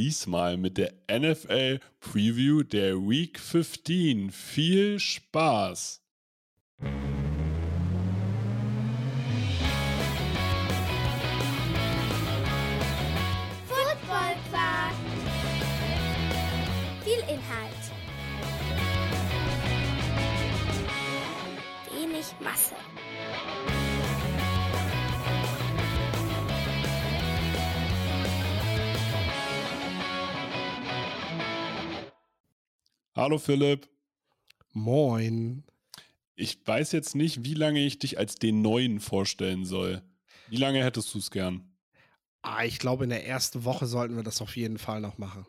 Diesmal mit der NFL Preview der Week 15. Viel Spaß! Viel Inhalt. Wenig Masse. Hallo Philipp. Moin. Ich weiß jetzt nicht, wie lange ich dich als den Neuen vorstellen soll. Wie lange hättest du es gern? Ah, ich glaube, in der ersten Woche sollten wir das auf jeden Fall noch machen.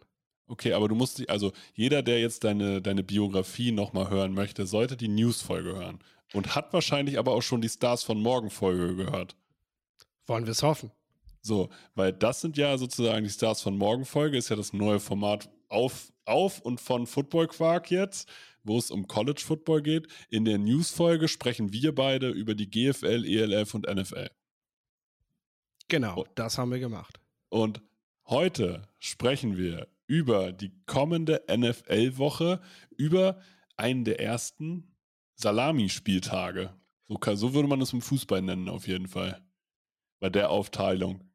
Okay, aber du musst dich, also jeder, der jetzt deine, deine Biografie nochmal hören möchte, sollte die News-Folge hören. Und hat wahrscheinlich aber auch schon die Stars von Morgen-Folge gehört. Wollen wir es hoffen? So, weil das sind ja sozusagen die Stars von Morgen-Folge, ist ja das neue Format auf, auf und von Football Quark jetzt, wo es um College Football geht. In der News-Folge sprechen wir beide über die GFL, ELF und NFL. Genau, Oh. das haben wir gemacht. Und heute sprechen wir über die kommende NFL-Woche, über einen der ersten Salami-Spieltage. So, so würde man es im Fußball nennen, auf jeden Fall. Bei der Aufteilung.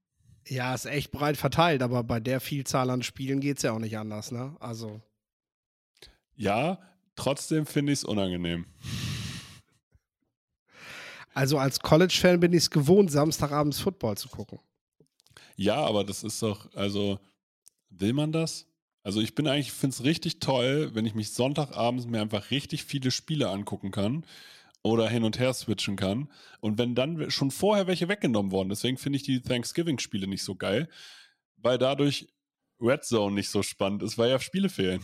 Ja, ist echt breit verteilt, aber bei der Vielzahl an Spielen geht es ja auch nicht anders, ne? Also, Ja, trotzdem finde ich es unangenehm. also als College-Fan bin ich es gewohnt, Samstagabends Football zu gucken. Ja, aber das ist doch, also, will man das? Also, ich bin eigentlich, finde es richtig toll, wenn ich mich Sonntagabends mir einfach richtig viele Spiele angucken kann oder hin und her switchen kann. Und wenn dann schon vorher welche weggenommen worden, deswegen finde ich die Thanksgiving-Spiele nicht so geil, weil dadurch Red Zone nicht so spannend ist, weil ja Spiele fehlen.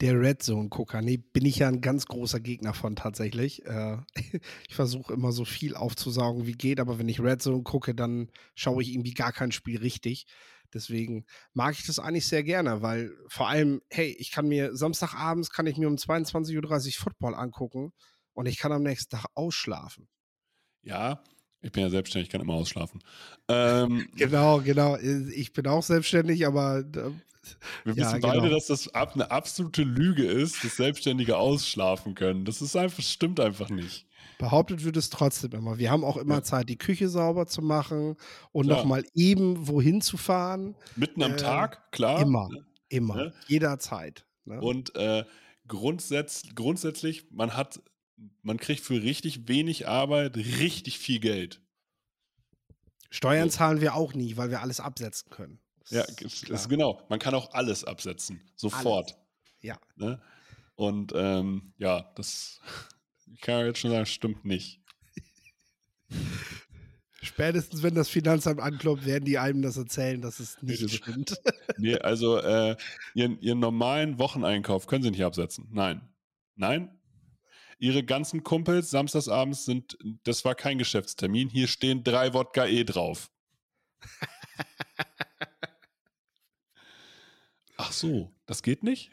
Der Red Zone-Gucker, nee, bin ich ja ein ganz großer Gegner von tatsächlich. Äh, ich versuche immer so viel aufzusaugen wie geht, aber wenn ich Red Zone gucke, dann schaue ich irgendwie gar kein Spiel richtig. Deswegen mag ich das eigentlich sehr gerne, weil vor allem, hey, ich kann mir Samstagabends kann ich mir um 22.30 Uhr Football angucken und ich kann am nächsten Tag ausschlafen. Ja, ich bin ja selbstständig, kann immer ausschlafen. Ähm, Genau, genau. Ich bin auch selbstständig, aber äh, Wir Ja, wissen genau. beide, dass das ab, eine absolute Lüge ist, dass Selbstständige ausschlafen können. Das ist einfach, stimmt einfach nicht. behauptet wird es trotzdem immer. Wir haben auch immer Ja. Zeit, die Küche sauber zu machen und nochmal eben wohin zu fahren. Mitten am Äh, Tag, klar. Immer, immer, Ne? jederzeit. Ne? Und äh, grundsätz, grundsätzlich, man hat, man kriegt für richtig wenig Arbeit richtig viel Geld. Steuern so. zahlen wir auch nie, weil wir alles absetzen können. Das Ja, ist ist genau. Man kann auch alles absetzen. Sofort. Ja. Ne? Und ähm, ja, das ich kann ja jetzt schon sagen, stimmt nicht. Spätestens, wenn das Finanzamt anklopft, werden die einem das erzählen, dass es nicht das- stimmt. Nee, also äh, ihren, ihren normalen Wocheneinkauf können sie nicht absetzen. Nein. Nein. Ihre ganzen Kumpels samstagsabends sind, das war kein Geschäftstermin, hier stehen drei Wodka E drauf. Ach so, das geht nicht?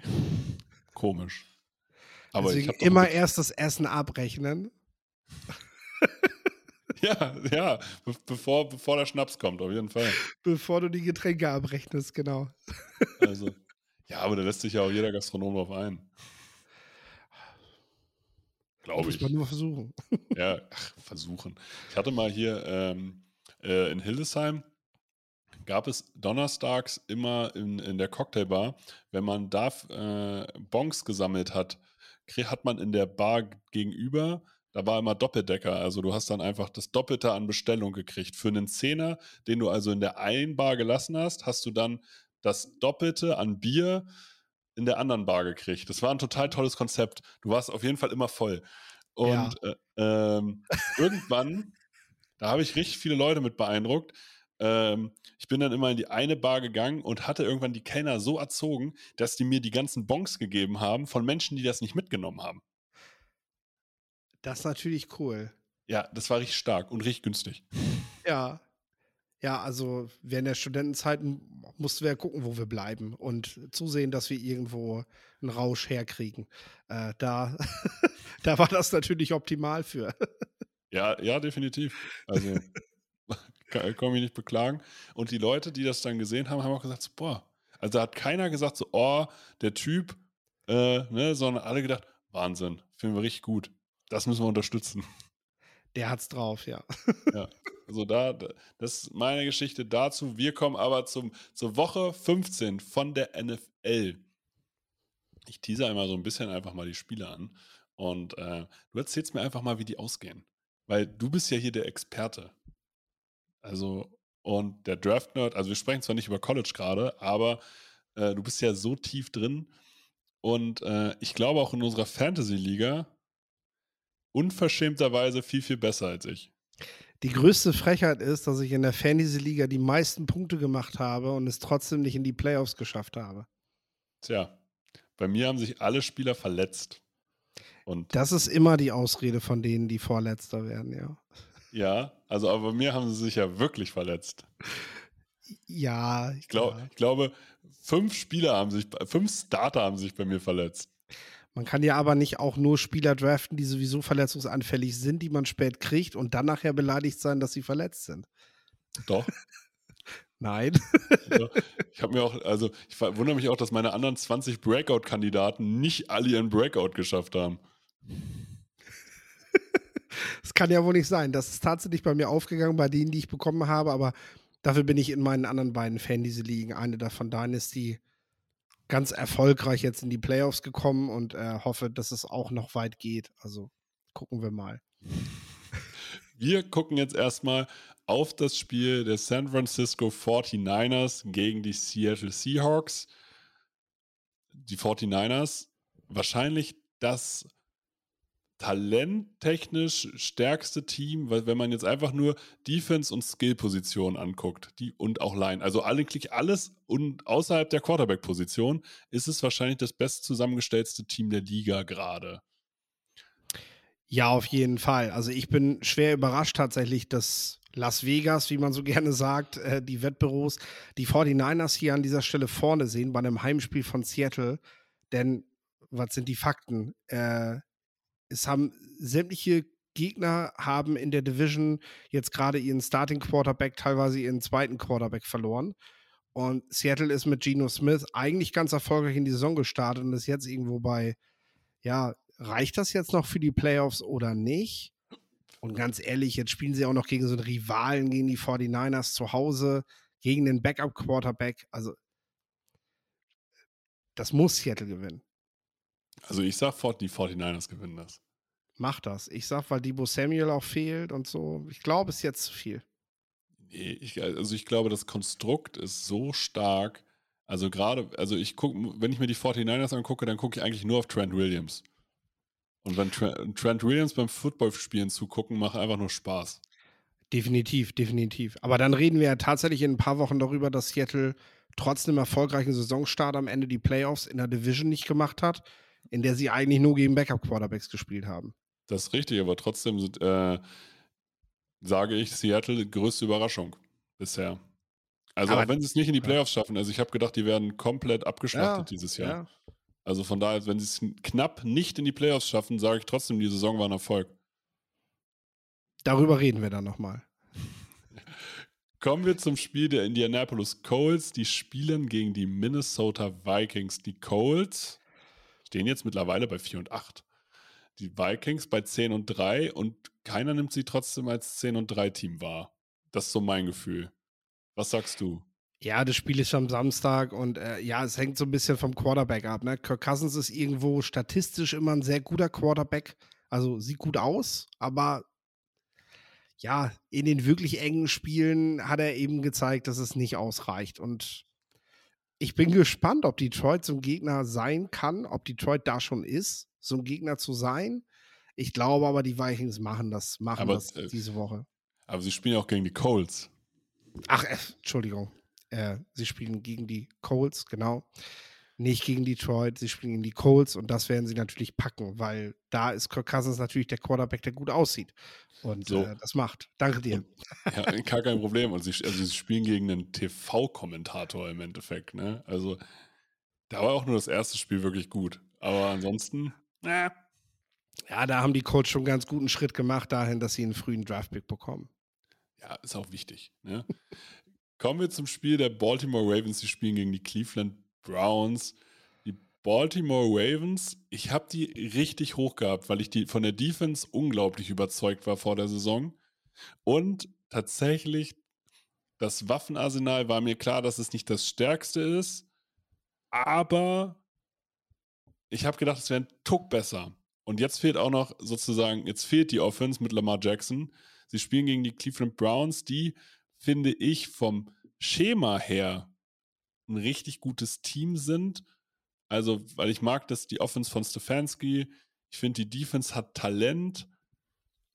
Komisch. Aber ich Deswegen doch immer erst das Essen abrechnen. Ja, ja, be bevor, bevor der Schnaps kommt, auf jeden Fall. Bevor du die Getränke abrechnest, genau. Also, ja, aber da lässt sich ja auch jeder Gastronom drauf ein. Glaube Muss ich. man nur versuchen. Ja, ach, versuchen. Ich hatte mal hier ähm, äh, in Hildesheim, gab es donnerstags immer in, in der Cocktailbar, wenn man da äh, Bons gesammelt hat, hat man in der Bar gegenüber, da war immer Doppeldecker. Also du hast dann einfach das Doppelte an Bestellung gekriegt. Für einen Zehner, den du also in der einen Bar gelassen hast, hast du dann das Doppelte an Bier in der anderen Bar gekriegt. Das war ein total tolles Konzept. Du warst auf jeden Fall immer voll. Und äh, ähm, irgendwann, da habe ich richtig viele Leute mit beeindruckt, ähm, ich bin dann immer in die eine Bar gegangen und hatte irgendwann die Kellner so erzogen, dass die mir die ganzen Bons gegeben haben von Menschen, die das nicht mitgenommen haben. Das ist natürlich cool. Ja, das war richtig stark und richtig günstig. Ja. Ja, also während der Studentenzeit mussten wir gucken, wo wir bleiben und zusehen, dass wir irgendwo einen Rausch herkriegen. Äh, da, da war das natürlich optimal für. Ja, ja, definitiv. Also kann, kann mich nicht beklagen. Und die Leute, die das dann gesehen haben, haben auch gesagt, so, boah, also da hat keiner gesagt, so, oh, der Typ, äh, ne, sondern alle gedacht, Wahnsinn, finden wir richtig gut. Das müssen wir unterstützen. Der hat's drauf, ja. ja. Also da, das ist meine Geschichte dazu. Wir kommen aber zum, zur Woche 15 von der NFL. Ich teaser immer so ein bisschen einfach mal die Spiele an. Und äh, du erzählst mir einfach mal, wie die ausgehen. Weil du bist ja hier der Experte. Also, und der Draft-Nerd, also wir sprechen zwar nicht über College gerade, aber äh, du bist ja so tief drin. Und äh, ich glaube auch in unserer Fantasy-Liga unverschämterweise viel, viel besser als ich. Die größte Frechheit ist, dass ich in der Fantasy-Liga die meisten Punkte gemacht habe und es trotzdem nicht in die Playoffs geschafft habe. Tja, bei mir haben sich alle Spieler verletzt. Und das ist immer die Ausrede von denen, die Vorletzter werden, ja. Ja, also aber bei mir haben sie sich ja wirklich verletzt. Ja, ich, glaub, ja. ich glaube, fünf Spieler haben sich, fünf Starter haben sich bei mir verletzt. Man kann ja aber nicht auch nur Spieler draften, die sowieso verletzungsanfällig sind, die man spät kriegt und dann nachher beleidigt sein, dass sie verletzt sind. Doch. Nein. Also, ich habe mir auch, also ich wundere mich auch, dass meine anderen 20 Breakout-Kandidaten nicht alle ihren Breakout geschafft haben. Das kann ja wohl nicht sein. Das ist tatsächlich bei mir aufgegangen, bei denen, die ich bekommen habe, aber dafür bin ich in meinen anderen beiden Fantasy-Ligen, eine davon Dynasty, ganz erfolgreich jetzt in die Playoffs gekommen und äh, hoffe, dass es auch noch weit geht. Also gucken wir mal. Wir gucken jetzt erstmal auf das Spiel der San Francisco 49ers gegen die Seattle Seahawks. Die 49ers, wahrscheinlich das talenttechnisch stärkste Team, weil wenn man jetzt einfach nur Defense und Skill-Position anguckt, die und auch Line, also eigentlich alles und außerhalb der Quarterback-Position, ist es wahrscheinlich das best zusammengestellte Team der Liga gerade. Ja, auf jeden Fall. Also ich bin schwer überrascht tatsächlich, dass Las Vegas, wie man so gerne sagt, äh, die Wettbüros, die 49ers hier an dieser Stelle vorne sehen bei einem Heimspiel von Seattle. Denn was sind die Fakten? Äh, es haben sämtliche Gegner haben in der Division jetzt gerade ihren Starting Quarterback, teilweise ihren zweiten Quarterback verloren. Und Seattle ist mit Geno Smith eigentlich ganz erfolgreich in die Saison gestartet und ist jetzt irgendwo bei, ja, reicht das jetzt noch für die Playoffs oder nicht? Und ganz ehrlich, jetzt spielen sie auch noch gegen so einen Rivalen, gegen die 49ers zu Hause, gegen den Backup-Quarterback. Also, das muss Seattle gewinnen. Also ich sag, die 49ers gewinnen das. Mach das. Ich sag, weil Debo Samuel auch fehlt und so. Ich glaube, es ist jetzt zu viel. Nee, ich, also ich glaube, das Konstrukt ist so stark. Also gerade, also ich gucke, wenn ich mir die 49ers angucke, dann gucke ich eigentlich nur auf Trent Williams. Und wenn Trent Williams beim Footballspielen zugucken, macht einfach nur Spaß. Definitiv, definitiv. Aber dann reden wir ja tatsächlich in ein paar Wochen darüber, dass Seattle trotz einem erfolgreichen Saisonstart am Ende die Playoffs in der Division nicht gemacht hat in der sie eigentlich nur gegen Backup-Quarterbacks gespielt haben. Das ist richtig, aber trotzdem sind, äh, sage ich, Seattle größte Überraschung bisher. Also aber, auch wenn sie es nicht in die Playoffs schaffen, also ich habe gedacht, die werden komplett abgeschlachtet ja, dieses Jahr. Ja. Also von daher, wenn sie es knapp nicht in die Playoffs schaffen, sage ich trotzdem, die Saison war ein Erfolg. Darüber reden wir dann nochmal. Kommen wir zum Spiel der Indianapolis Colts. Die spielen gegen die Minnesota Vikings. Die Colts stehen jetzt mittlerweile bei 4 und 8. Die Vikings bei 10 und 3 und keiner nimmt sie trotzdem als 10 und 3 Team wahr. Das ist so mein Gefühl. Was sagst du? Ja, das Spiel ist am Samstag und äh, ja, es hängt so ein bisschen vom Quarterback ab. Ne? Kirk Cousins ist irgendwo statistisch immer ein sehr guter Quarterback. Also sieht gut aus, aber ja, in den wirklich engen Spielen hat er eben gezeigt, dass es nicht ausreicht. Und ich bin gespannt, ob Detroit so ein Gegner sein kann, ob Detroit da schon ist, so ein Gegner zu sein. Ich glaube aber, die Vikings machen das, machen aber, das äh, diese Woche. Aber sie spielen auch gegen die Colts. Ach, äh, Entschuldigung. Äh, sie spielen gegen die Colts, genau. Nicht gegen Detroit, sie spielen gegen die Colts und das werden sie natürlich packen, weil da ist Kirk Cousins natürlich der Quarterback, der gut aussieht und So. äh, das macht. Danke dir. Und, ja, gar kein Problem. Und sie, also sie spielen gegen einen TV-Kommentator im Endeffekt. Ne? Also da war auch nur das erste Spiel wirklich gut. Aber ansonsten, äh, Ja, da haben die Colts schon einen ganz guten Schritt gemacht dahin, dass sie einen frühen Draftpick bekommen. ja, ist auch wichtig. Ne? Kommen wir zum Spiel der Baltimore Ravens. Die spielen gegen die Cleveland Browns. Die Baltimore Ravens, ich habe die richtig hoch gehabt, weil ich die von der Defense unglaublich überzeugt war vor der Saison. Und tatsächlich, das Waffenarsenal war mir klar, dass es nicht das stärkste ist. Aber ich habe gedacht, es wäre ein Tuck besser. Und jetzt fehlt auch noch sozusagen, jetzt fehlt die Offense mit Lamar Jackson. Sie spielen gegen die Cleveland Browns, die, finde ich, vom Schema her ein richtig gutes Team sind. Also, weil ich mag das, die Offense von Stefanski. Ich finde, die Defense hat Talent,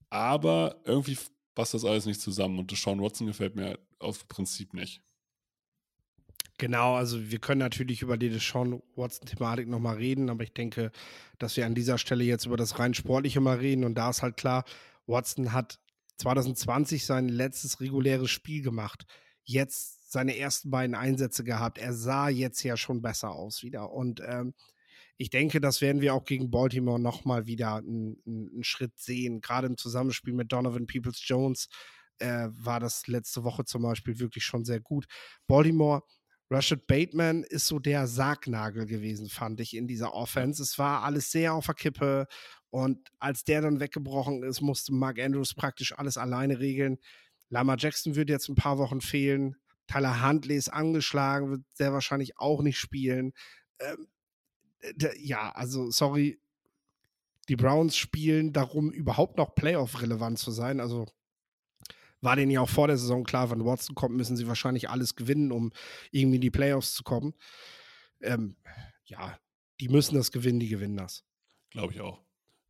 aber irgendwie passt das alles nicht zusammen. Und Deshaun Watson gefällt mir auf Prinzip nicht. Genau, also wir können natürlich über die Deshaun Watson-Thematik nochmal reden, aber ich denke, dass wir an dieser Stelle jetzt über das rein Sportliche mal reden und da ist halt klar, Watson hat 2020 sein letztes reguläres Spiel gemacht, jetzt seine ersten beiden Einsätze gehabt. Er sah jetzt ja schon besser aus wieder und ähm, ich denke, das werden wir auch gegen Baltimore nochmal wieder einen, einen Schritt sehen, gerade im Zusammenspiel mit Donovan Peoples-Jones äh, war das letzte Woche zum Beispiel wirklich schon sehr gut. Baltimore Rashad Bateman ist so der Sargnagel gewesen, fand ich, in dieser Offense. Es war alles sehr auf der Kippe und als der dann weggebrochen ist, musste Mark Andrews praktisch alles alleine regeln. Lama Jackson wird jetzt ein paar Wochen fehlen. Tyler Huntley ist angeschlagen, wird sehr wahrscheinlich auch nicht spielen. Ähm, ja, also sorry, die Browns spielen darum, überhaupt noch Playoff-relevant zu sein. Also war denen ja auch vor der Saison klar, wenn Watson kommt, müssen sie wahrscheinlich alles gewinnen, um irgendwie in die Playoffs zu kommen. Ähm, ja, die müssen das gewinnen, die gewinnen das. Glaube ich auch.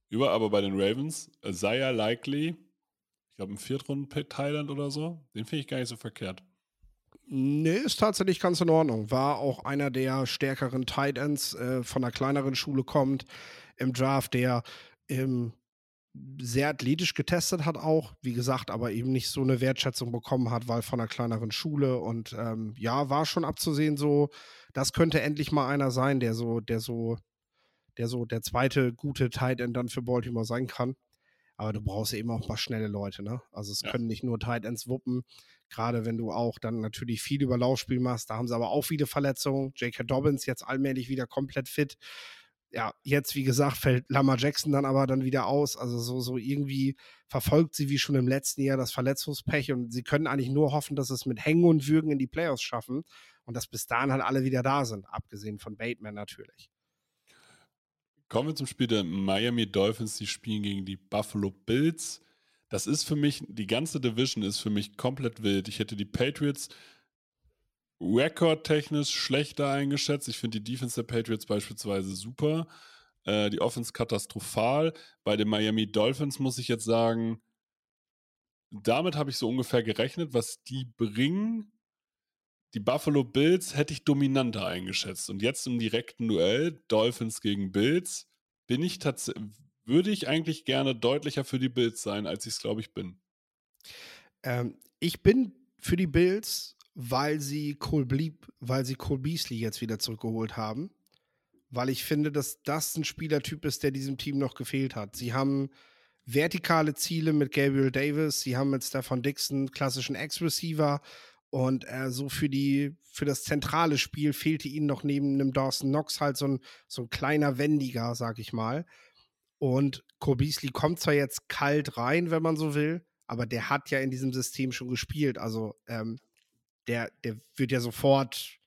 Über aber bei den Ravens, Isaiah Likely, ich glaube, ein Viertrunden-Pick Thailand oder so, den finde ich gar nicht so verkehrt. Nee, ist tatsächlich ganz in Ordnung. War auch einer der stärkeren Tight Ends äh, von einer kleineren Schule kommt im Draft, der im sehr athletisch getestet hat auch, wie gesagt, aber eben nicht so eine Wertschätzung bekommen hat, weil von einer kleineren Schule und ähm, ja, war schon abzusehen so, das könnte endlich mal einer sein, der so, der so, der so der zweite gute Tight End dann für Baltimore sein kann. Aber du brauchst eben auch paar schnelle Leute, ne? Also es Ja. können nicht nur Tight Ends wuppen, gerade wenn du auch dann natürlich viel über Laufspiel machst. Da haben sie aber auch viele Verletzungen. J.K. Dobbins jetzt allmählich wieder komplett fit ja, jetzt, wie gesagt, fällt Lamar Jackson dann aber dann wieder aus. Also so, so irgendwie verfolgt sie wie schon im letzten Jahr das Verletzungspech und sie können eigentlich nur hoffen, dass es mit Hängen und Würgen in die Playoffs schaffen und dass bis dahin halt alle wieder da sind, abgesehen von Bateman natürlich. Kommen wir zum Spiel der Miami Dolphins, die spielen gegen die Buffalo Bills. Das ist für mich, die ganze Division ist für mich komplett wild. Ich hätte die Patriots rekordtechnisch schlechter eingeschätzt. Ich finde die Defense der Patriots beispielsweise super. Äh, die Offense katastrophal. Bei den Miami Dolphins muss ich jetzt sagen, damit habe ich so ungefähr gerechnet, was die bringen. Die Buffalo Bills hätte ich dominanter eingeschätzt. Und jetzt im direkten Duell, Dolphins gegen Bills, bin ich tatsächlich, würde ich eigentlich gerne deutlicher für die Bills sein, als ich es, glaube ich, bin. Ähm, ich bin für die Bills, weil sie Cole Bleep, weil sie Cole Beasley jetzt wieder zurückgeholt haben. Weil ich finde, dass das ein Spielertyp ist, der diesem Team noch gefehlt hat. Sie haben vertikale Ziele mit Gabriel Davis, sie haben mit Stefan Dixon klassischen Ex-Receiver und äh, so für die für das zentrale Spiel fehlte ihnen noch neben einem Dawson Knox halt so ein, so ein kleiner Wendiger, sag ich mal. Und Beasley kommt zwar jetzt kalt rein, wenn man so will, aber der hat ja in diesem System schon gespielt. Also ähm, der, der wird ja sofort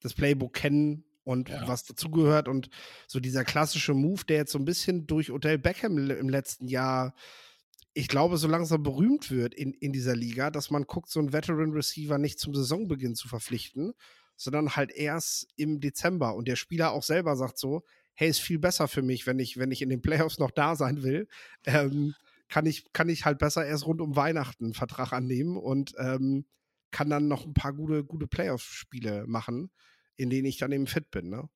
das Playbook kennen und Ja. was dazugehört. Und so dieser klassische Move, der jetzt so ein bisschen durch Odell Beckham im letzten Jahr, ich glaube, so langsam berühmt wird in, in dieser Liga, dass man guckt, so einen Veteran Receiver nicht zum Saisonbeginn zu verpflichten, sondern halt erst im Dezember. Und der Spieler auch selber sagt so, hey, ist viel besser für mich, wenn ich, wenn ich in den Playoffs noch da sein will. Ähm, kann ich, kann ich halt besser erst rund um Weihnachten einen Vertrag annehmen und ähm, kann dann noch ein paar gute, gute Playoff-Spiele machen, in denen ich dann eben fit bin. Ne?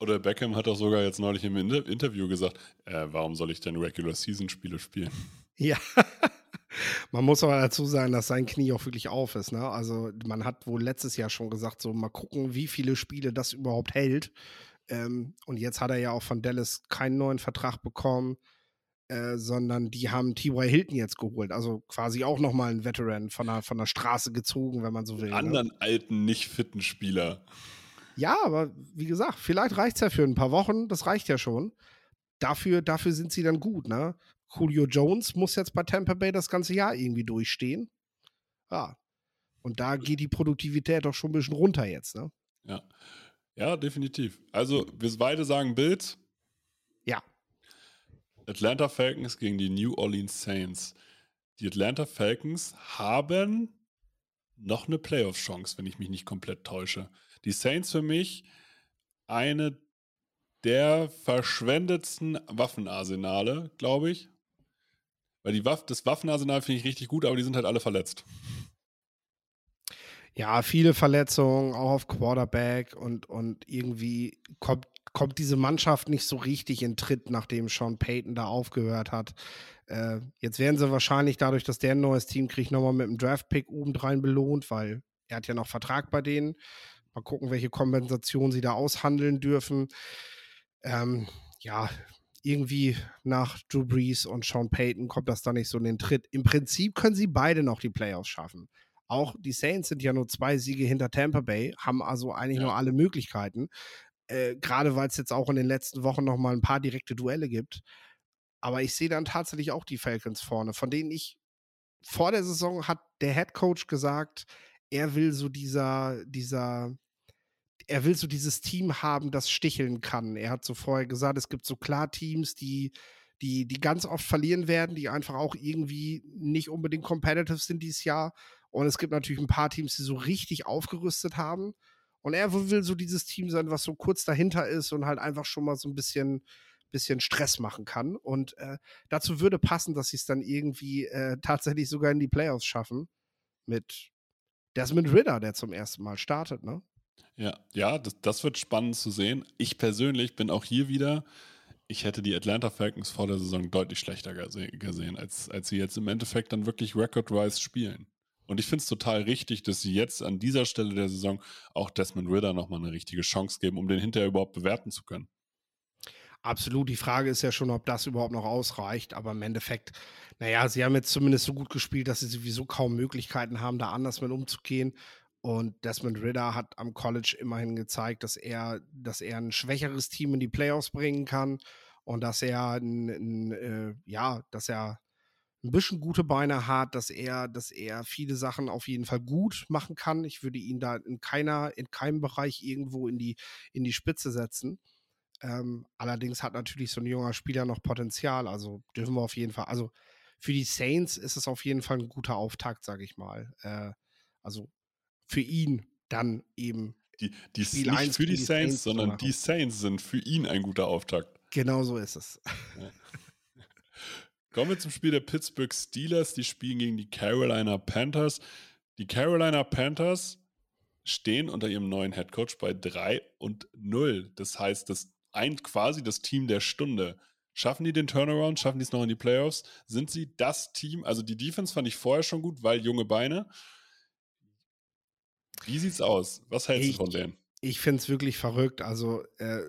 Oder Beckham hat auch sogar jetzt neulich im Interview gesagt, äh, warum soll ich denn Regular-Season-Spiele spielen? Ja. man muss aber dazu sagen, dass sein Knie auch wirklich auf ist. Ne? Also man hat wohl letztes Jahr schon gesagt, so mal gucken, wie viele Spiele das überhaupt hält. Ähm, und jetzt hat er ja auch von Dallas keinen neuen Vertrag bekommen. Äh, sondern die haben T.Y. Hilton jetzt geholt. Also quasi auch nochmal ein Veteran von der, von der Straße gezogen, wenn man so will. Ne? Anderen ne? alten, nicht fitten Spieler. Ja, aber wie gesagt, vielleicht reicht es ja für ein paar Wochen. Das reicht ja schon. Dafür, dafür sind sie dann gut. Ne? Julio Jones muss jetzt bei Tampa Bay das ganze Jahr irgendwie durchstehen. Ja. Und da geht die Produktivität doch schon ein bisschen runter jetzt. Ne? Ja. Ja, definitiv. Also, wir beide sagen Bills. Ja. Atlanta Falcons gegen die New Orleans Saints. Die Atlanta Falcons haben noch eine Playoff-Chance, wenn ich mich nicht komplett täusche. Die Saints für mich eine der verschwendetsten Waffenarsenale, glaube ich. Weil die Waff das Waffenarsenal finde ich richtig gut, aber die sind halt alle verletzt. Ja, viele Verletzungen, auch auf Quarterback und, und irgendwie kommt kommt diese Mannschaft nicht so richtig in Tritt, nachdem Sean Payton da aufgehört hat. Äh, jetzt werden sie wahrscheinlich dadurch, dass der ein neues Team kriegt, nochmal mit einem Draft-Pick obendrein belohnt, weil er hat ja noch Vertrag bei denen. Mal gucken, welche Kompensation sie da aushandeln dürfen. Ähm, ja, irgendwie nach Drew Brees und Sean Payton kommt das da nicht so in den Tritt. Im Prinzip können sie beide noch die Playoffs schaffen. Auch die Saints sind ja nur zwei Siege hinter Tampa Bay, haben also eigentlich ja. nur alle Möglichkeiten. Äh, gerade weil es jetzt auch in den letzten Wochen noch mal ein paar direkte Duelle gibt. Aber ich sehe dann tatsächlich auch die Falcons vorne, von denen ich vor der Saison hat der Head Coach gesagt, er will so dieser, dieser, er will so dieses Team haben, das sticheln kann. Er hat so vorher gesagt, es gibt so klar Teams, die, die, die ganz oft verlieren werden, die einfach auch irgendwie nicht unbedingt competitive sind dieses Jahr. Und es gibt natürlich ein paar Teams, die so richtig aufgerüstet haben. Und er will so dieses Team sein, was so kurz dahinter ist und halt einfach schon mal so ein bisschen, bisschen Stress machen kann. Und äh, dazu würde passen, dass sie es dann irgendwie äh, tatsächlich sogar in die Playoffs schaffen. Mit Desmond Ritter, der zum ersten Mal startet, ne? Ja, ja, das, das wird spannend zu sehen. Ich persönlich bin auch hier wieder, ich hätte die Atlanta Falcons vor der Saison deutlich schlechter gesehen, als, als sie jetzt im Endeffekt dann wirklich record-wise spielen. Und ich finde es total richtig, dass sie jetzt an dieser Stelle der Saison auch Desmond Ritter nochmal eine richtige Chance geben, um den hinterher überhaupt bewerten zu können. Absolut. Die Frage ist ja schon, ob das überhaupt noch ausreicht. Aber im Endeffekt, naja, sie haben jetzt zumindest so gut gespielt, dass sie sowieso kaum Möglichkeiten haben, da anders mit umzugehen. Und Desmond Ritter hat am College immerhin gezeigt, dass er, dass er ein schwächeres Team in die Playoffs bringen kann und dass er ein, ein äh, ja, dass er ein bisschen gute Beine hat, dass er, dass er viele Sachen auf jeden Fall gut machen kann. Ich würde ihn da in keiner, in keinem Bereich irgendwo in die, in die Spitze setzen. Ähm, allerdings hat natürlich so ein junger Spieler noch Potenzial. Also dürfen wir auf jeden Fall, also für die Saints ist es auf jeden Fall ein guter Auftakt, sage ich mal. Äh, also für ihn dann eben. Die, die Spiel nicht für die, Saints, Saints sondern die Saints sind für ihn ein guter Auftakt. Genau so ist es. Ja. Kommen wir zum Spiel der Pittsburgh Steelers. Die spielen gegen die Carolina Panthers. Die Carolina Panthers stehen unter ihrem neuen Headcoach bei 3 und 0. Das heißt, das ein quasi das Team der Stunde. Schaffen die den Turnaround? Schaffen die es noch in die Playoffs? Sind sie das Team? Also die Defense fand ich vorher schon gut, weil junge Beine. Wie sieht's aus? Was hältst ich, du von denen? Ich finde es wirklich verrückt. Also äh,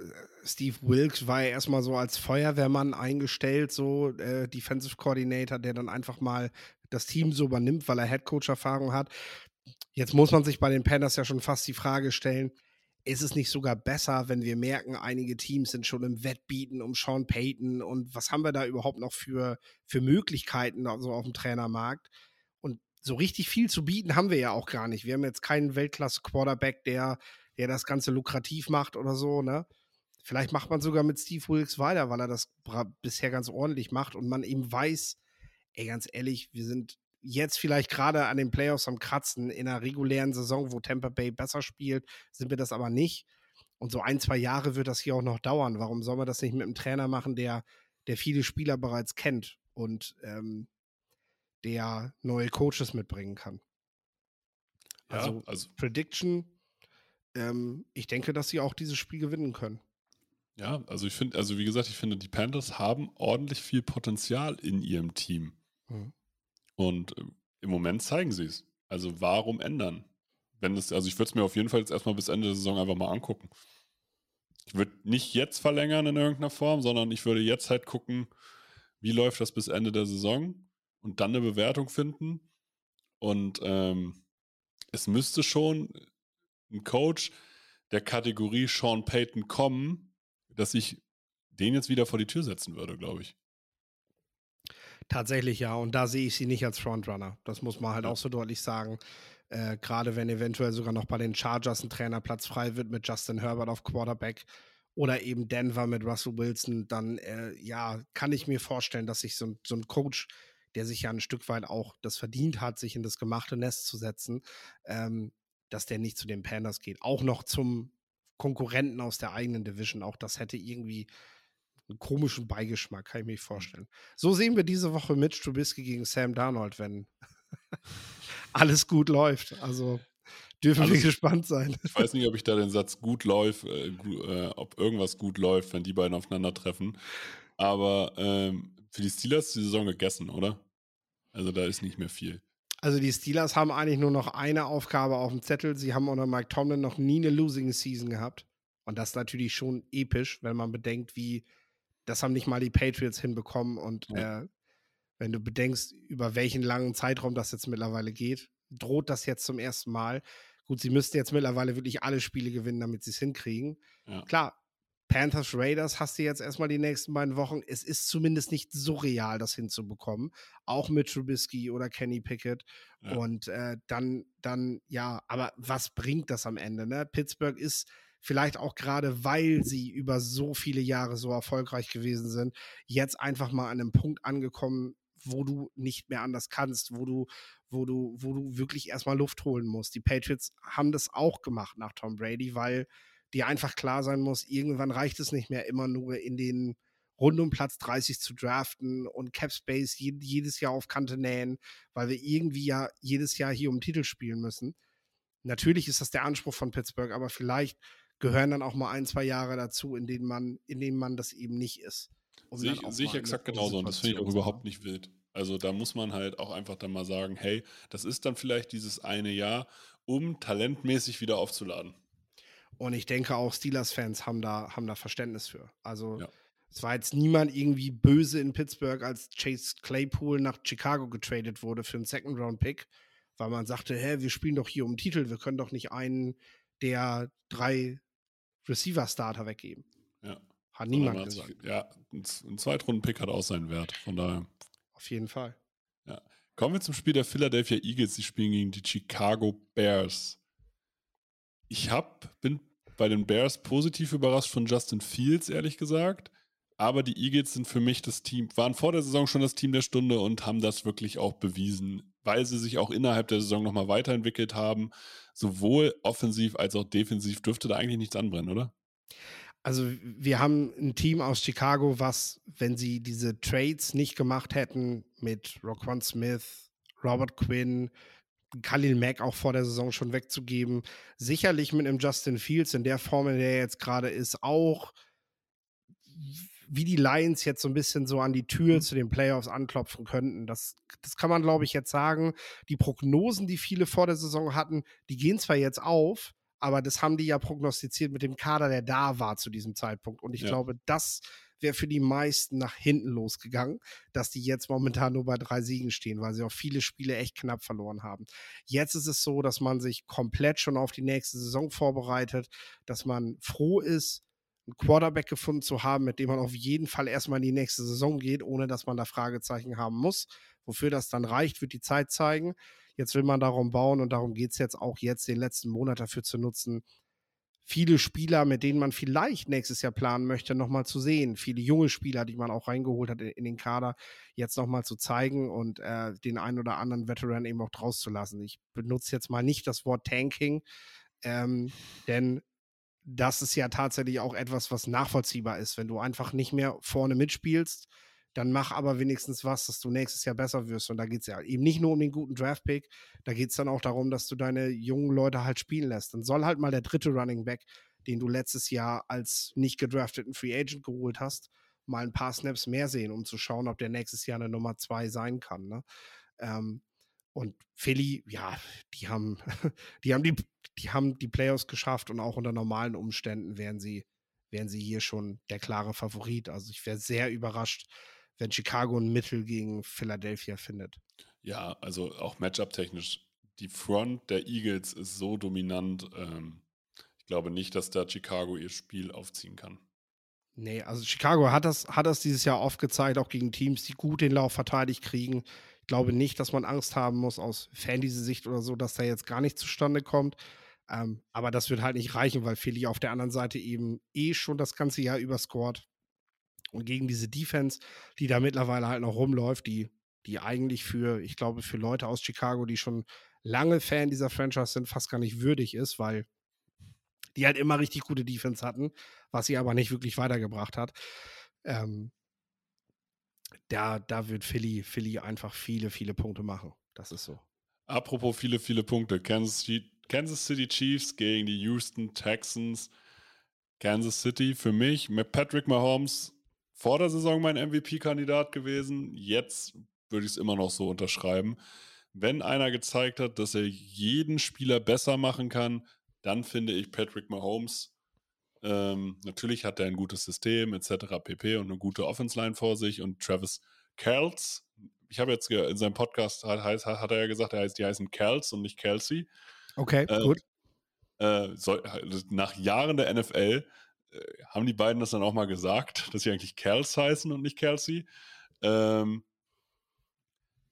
Steve Wilkes war ja erstmal so als Feuerwehrmann eingestellt, so äh, Defensive Coordinator, der dann einfach mal das Team so übernimmt, weil er Headcoach-Erfahrung hat. Jetzt muss man sich bei den Panthers ja schon fast die Frage stellen, ist es nicht sogar besser, wenn wir merken, einige Teams sind schon im Wettbieten um Sean Payton und was haben wir da überhaupt noch für, für Möglichkeiten also auf dem Trainermarkt? Und so richtig viel zu bieten haben wir ja auch gar nicht. Wir haben jetzt keinen Weltklasse-Quarterback, der der das Ganze lukrativ macht oder so, ne? Vielleicht macht man sogar mit Steve Wilkes weiter, weil er das bisher ganz ordentlich macht und man eben weiß, ey, ganz ehrlich, wir sind jetzt vielleicht gerade an den Playoffs am Kratzen. In einer regulären Saison, wo Tampa Bay besser spielt, sind wir das aber nicht. Und so ein, zwei Jahre wird das hier auch noch dauern. Warum soll man das nicht mit einem Trainer machen, der, der viele Spieler bereits kennt und ähm, der neue Coaches mitbringen kann? Ja, Also, also, Prediction, ähm, ich denke, dass sie auch dieses Spiel gewinnen können. ja, also ich finde, also wie gesagt, ich finde, die Panthers haben ordentlich viel Potenzial in ihrem Team. Mhm. Und äh, im Moment zeigen sie es. Also warum ändern? Wenn es, also ich würde es mir auf jeden Fall jetzt erstmal bis Ende der Saison einfach mal angucken. Ich würde nicht jetzt verlängern in irgendeiner Form, sondern ich würde jetzt halt gucken, wie läuft das bis Ende der Saison und dann eine Bewertung finden. Und ähm, es müsste schon ein Coach der Kategorie Sean Payton kommen, dass ich den jetzt wieder vor die Tür setzen würde, glaube ich. Tatsächlich ja, und da sehe ich sie nicht als Frontrunner. Das muss man halt Ja. auch so deutlich sagen. Äh, Gerade wenn eventuell sogar noch bei den Chargers ein Trainerplatz frei wird mit Justin Herbert auf Quarterback oder eben Denver mit Russell Wilson, dann äh, ja, kann ich mir vorstellen, dass sich so ein, so ein Coach, der sich ja ein Stück weit auch das verdient hat, sich in das gemachte Nest zu setzen, ähm, dass der nicht zu den Panthers geht. Auch noch zum Konkurrenten aus der eigenen Division. Auch das hätte irgendwie einen komischen Beigeschmack, kann ich mir vorstellen. So sehen wir diese Woche Mitch Trubisky gegen Sam Darnold, wenn alles gut läuft. Also dürfen wir Alles- gespannt sein. Ich weiß nicht, ob ich da den Satz gut läuft, äh, äh, ob irgendwas gut läuft, wenn die beiden aufeinandertreffen. Aber ähm, für die Steelers ist die Saison gegessen, oder? Also da ist nicht mehr viel. Also die Steelers haben eigentlich nur noch eine Aufgabe auf dem Zettel. Sie haben unter Mike Tomlin noch nie eine Losing Season gehabt. Und das ist natürlich schon episch, wenn man bedenkt, wie das haben nicht mal die Patriots hinbekommen. Und Ja. äh, wenn du bedenkst, über welchen langen Zeitraum das jetzt mittlerweile geht, droht das jetzt zum ersten Mal. Gut, sie müssten jetzt mittlerweile wirklich alle Spiele gewinnen, damit sie es hinkriegen. Ja. Klar, Panthers Raiders hast du jetzt erstmal die nächsten beiden Wochen. Es ist zumindest nicht so real, das hinzubekommen. Auch mit Trubisky oder Kenny Pickett. Ja. Und äh, dann, dann, ja, aber was bringt das am Ende? Ne? Pittsburgh ist vielleicht auch gerade, weil sie über so viele Jahre so erfolgreich gewesen sind, jetzt einfach mal an einem Punkt angekommen, wo du nicht mehr anders kannst, wo du, wo du, wo du wirklich erstmal Luft holen musst. Die Patriots haben das auch gemacht nach Tom Brady, weil dir einfach klar sein muss, irgendwann reicht es nicht mehr immer nur in den rund um Platz 30 zu draften und Cap Space je, jedes Jahr auf Kante nähen, weil wir irgendwie ja jedes Jahr hier um den Titel spielen müssen. Natürlich ist das der Anspruch von Pittsburgh, aber vielleicht gehören dann auch mal ein, zwei Jahre dazu, in denen man, in denen man das eben nicht ist. um Sehe ich, sehe ich exakt genauso und das finde ich auch überhaupt nicht wild. Also da muss man halt auch einfach dann mal sagen, hey, das ist dann vielleicht dieses eine Jahr, um talentmäßig wieder aufzuladen. Und ich denke auch Steelers-Fans haben da, haben da Verständnis für. Also Ja. es war jetzt niemand irgendwie böse in Pittsburgh, als Chase Claypool nach Chicago getradet wurde für einen Second-Round-Pick, weil man sagte, hä, wir spielen doch hier um Titel, wir können doch nicht einen der drei Receiver-Starter weggeben. Ja. Hat niemand hat gesagt. sich- ja, ein, Zweitrunden-Pick hat auch seinen Wert. Von daher. Auf jeden Fall. Kommen wir zum Spiel der Philadelphia Eagles. Die spielen gegen die Chicago Bears. Ich hab, bin bei den Bears positiv überrascht von Justin Fields, ehrlich gesagt. Aber die Eagles sind für mich das Team, waren vor der Saison schon das Team der Stunde und haben das wirklich auch bewiesen, weil sie sich auch innerhalb der Saison nochmal weiterentwickelt haben. Sowohl offensiv als auch defensiv dürfte da eigentlich nichts anbrennen, oder? Also wir haben ein Team aus Chicago, was, wenn sie diese Trades nicht gemacht hätten mit Roquan Smith, Robert Quinn, Khalil Mack auch vor der Saison schon wegzugeben, sicherlich mit einem Justin Fields in der Form, in der er jetzt gerade ist, auch wie die Lions jetzt so ein bisschen so an die Tür zu den Playoffs anklopfen könnten. Das, das kann man, glaube ich, jetzt sagen. Die Prognosen, die viele vor der Saison hatten, die gehen zwar jetzt auf, aber das haben die ja prognostiziert mit dem Kader, der da war zu diesem Zeitpunkt. Und ich Ja. glaube, das wäre für die meisten nach hinten losgegangen, dass die jetzt momentan nur bei drei Siegen stehen, weil sie auch viele Spiele echt knapp verloren haben. Jetzt ist es so, dass man sich komplett schon auf die nächste Saison vorbereitet, dass man froh ist, einen Quarterback gefunden zu haben, mit dem man auf jeden Fall erstmal in die nächste Saison geht, ohne dass man da Fragezeichen haben muss. Wofür das dann reicht, wird die Zeit zeigen. Jetzt will man darum bauen und darum geht es jetzt auch jetzt den letzten Monat dafür zu nutzen, viele Spieler, mit denen man vielleicht nächstes Jahr planen möchte, nochmal zu sehen. Viele junge Spieler, die man auch reingeholt hat in, den Kader, jetzt nochmal zu zeigen und äh, den einen oder anderen Veteran eben auch draus zu lassen. Ich benutze jetzt mal nicht das Wort Tanking, ähm, denn das ist ja tatsächlich auch etwas, was nachvollziehbar ist. Wenn du einfach nicht mehr vorne mitspielst, dann mach aber wenigstens was, dass du nächstes Jahr besser wirst. Und da geht es ja eben nicht nur um den guten Draft-Pick, da geht es dann auch darum, dass du deine jungen Leute halt spielen lässt. Dann soll halt mal der dritte Running Back, den du letztes Jahr als nicht gedrafteten Free Agent geholt hast, mal ein paar Snaps mehr sehen, um zu schauen, ob der nächstes Jahr eine Nummer zwei sein kann. Ne? Ähm, und Philly, ja, die haben, die haben die, die haben die Playoffs geschafft und auch unter normalen Umständen wären sie, wären sie hier schon der klare Favorit. Also ich wäre sehr überrascht, wenn Chicago ein Mittel gegen Philadelphia findet. Ja, also auch Matchup-technisch. Die Front der Eagles ist so dominant. Ähm, ich glaube nicht, dass da Chicago ihr Spiel aufziehen kann. Nee, also Chicago hat das, hat das dieses Jahr oft gezeigt, auch gegen Teams, die gut den Lauf verteidigt kriegen. Ich glaube nicht, dass man Angst haben muss aus Fantasy-Sicht oder so, dass da jetzt gar nicht zustande kommt. Ähm, aber das wird halt nicht reichen, weil Philly auf der anderen Seite eben eh schon das ganze Jahr überscored. Und gegen diese Defense, die da mittlerweile halt noch rumläuft, die, die eigentlich für, ich glaube, für Leute aus Chicago, die schon lange Fan dieser Franchise sind, fast gar nicht würdig ist, weil die halt immer richtig gute Defense hatten, was sie aber nicht wirklich weitergebracht hat. Ähm, da, da wird Philly, Philly einfach viele, viele Punkte machen. Das ist so. Apropos viele, viele Punkte. Kansas City, Kansas City Chiefs gegen die Houston Texans. Kansas City für mich mit Patrick Mahomes vor der Saison mein MVP-Kandidat gewesen. Jetzt würde ich es immer noch so unterschreiben. Wenn einer gezeigt hat, dass er jeden Spieler besser machen kann, dann finde ich Patrick Mahomes. Ähm, natürlich hat er ein gutes System etc. pp. und eine gute Offense-Line vor sich und Travis Kells. Ich habe jetzt in seinem Podcast hat, hat, er ja gesagt, er heißt, die heißen Kells und nicht Kelsey. Okay, äh, gut. Äh, so, nach Jahren der NFL haben die beiden das dann auch mal gesagt, dass sie eigentlich Kells heißen und nicht Kelsey. Ähm,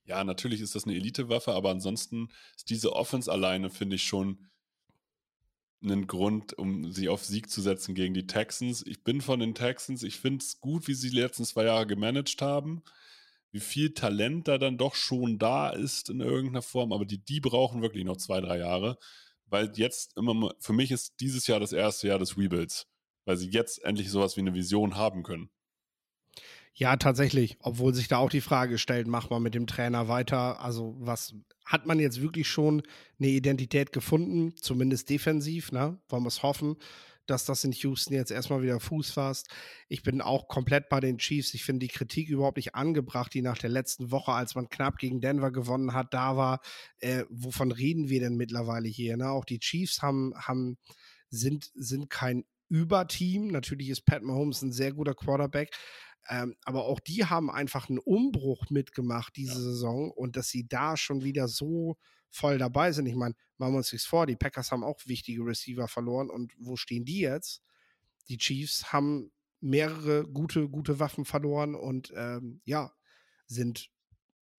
ja, natürlich ist das eine Elite-Waffe, aber ansonsten ist diese Offense alleine, finde ich, schon einen Grund, um sie auf Sieg zu setzen gegen die Texans. Ich bin von den Texans. Ich finde es gut, wie sie die letzten zwei Jahre gemanagt haben. Wie viel Talent da dann doch schon da ist in irgendeiner Form. Aber die, die brauchen wirklich noch zwei, drei Jahre. Weil jetzt immer, für mich ist dieses Jahr das erste Jahr des Rebuilds. Weil sie jetzt endlich sowas wie eine Vision haben können. Ja, tatsächlich. Obwohl sich da auch die Frage stellt, macht man mit dem Trainer weiter? Also, was hat man jetzt wirklich schon eine Identität gefunden, zumindest defensiv, ne? Wollen wir es hoffen, dass das in Houston jetzt erstmal wieder Fuß fasst. Ich bin auch komplett bei den Chiefs. Ich finde die Kritik überhaupt nicht angebracht, die nach der letzten Woche, als man knapp gegen Denver gewonnen hat, da war. Äh, wovon reden wir denn mittlerweile hier? Ne? Auch die Chiefs haben, haben, sind, sind kein Überteam. Natürlich ist Pat Mahomes ein sehr guter Quarterback, ähm, aber auch die haben einfach einen Umbruch mitgemacht diese ja. Saison und dass sie da schon wieder so voll dabei sind. Ich meine, machen wir uns nichts vor, die Packers haben auch wichtige Receiver verloren und wo stehen die jetzt? Die Chiefs haben mehrere gute, gute Waffen verloren und ähm, ja, sind,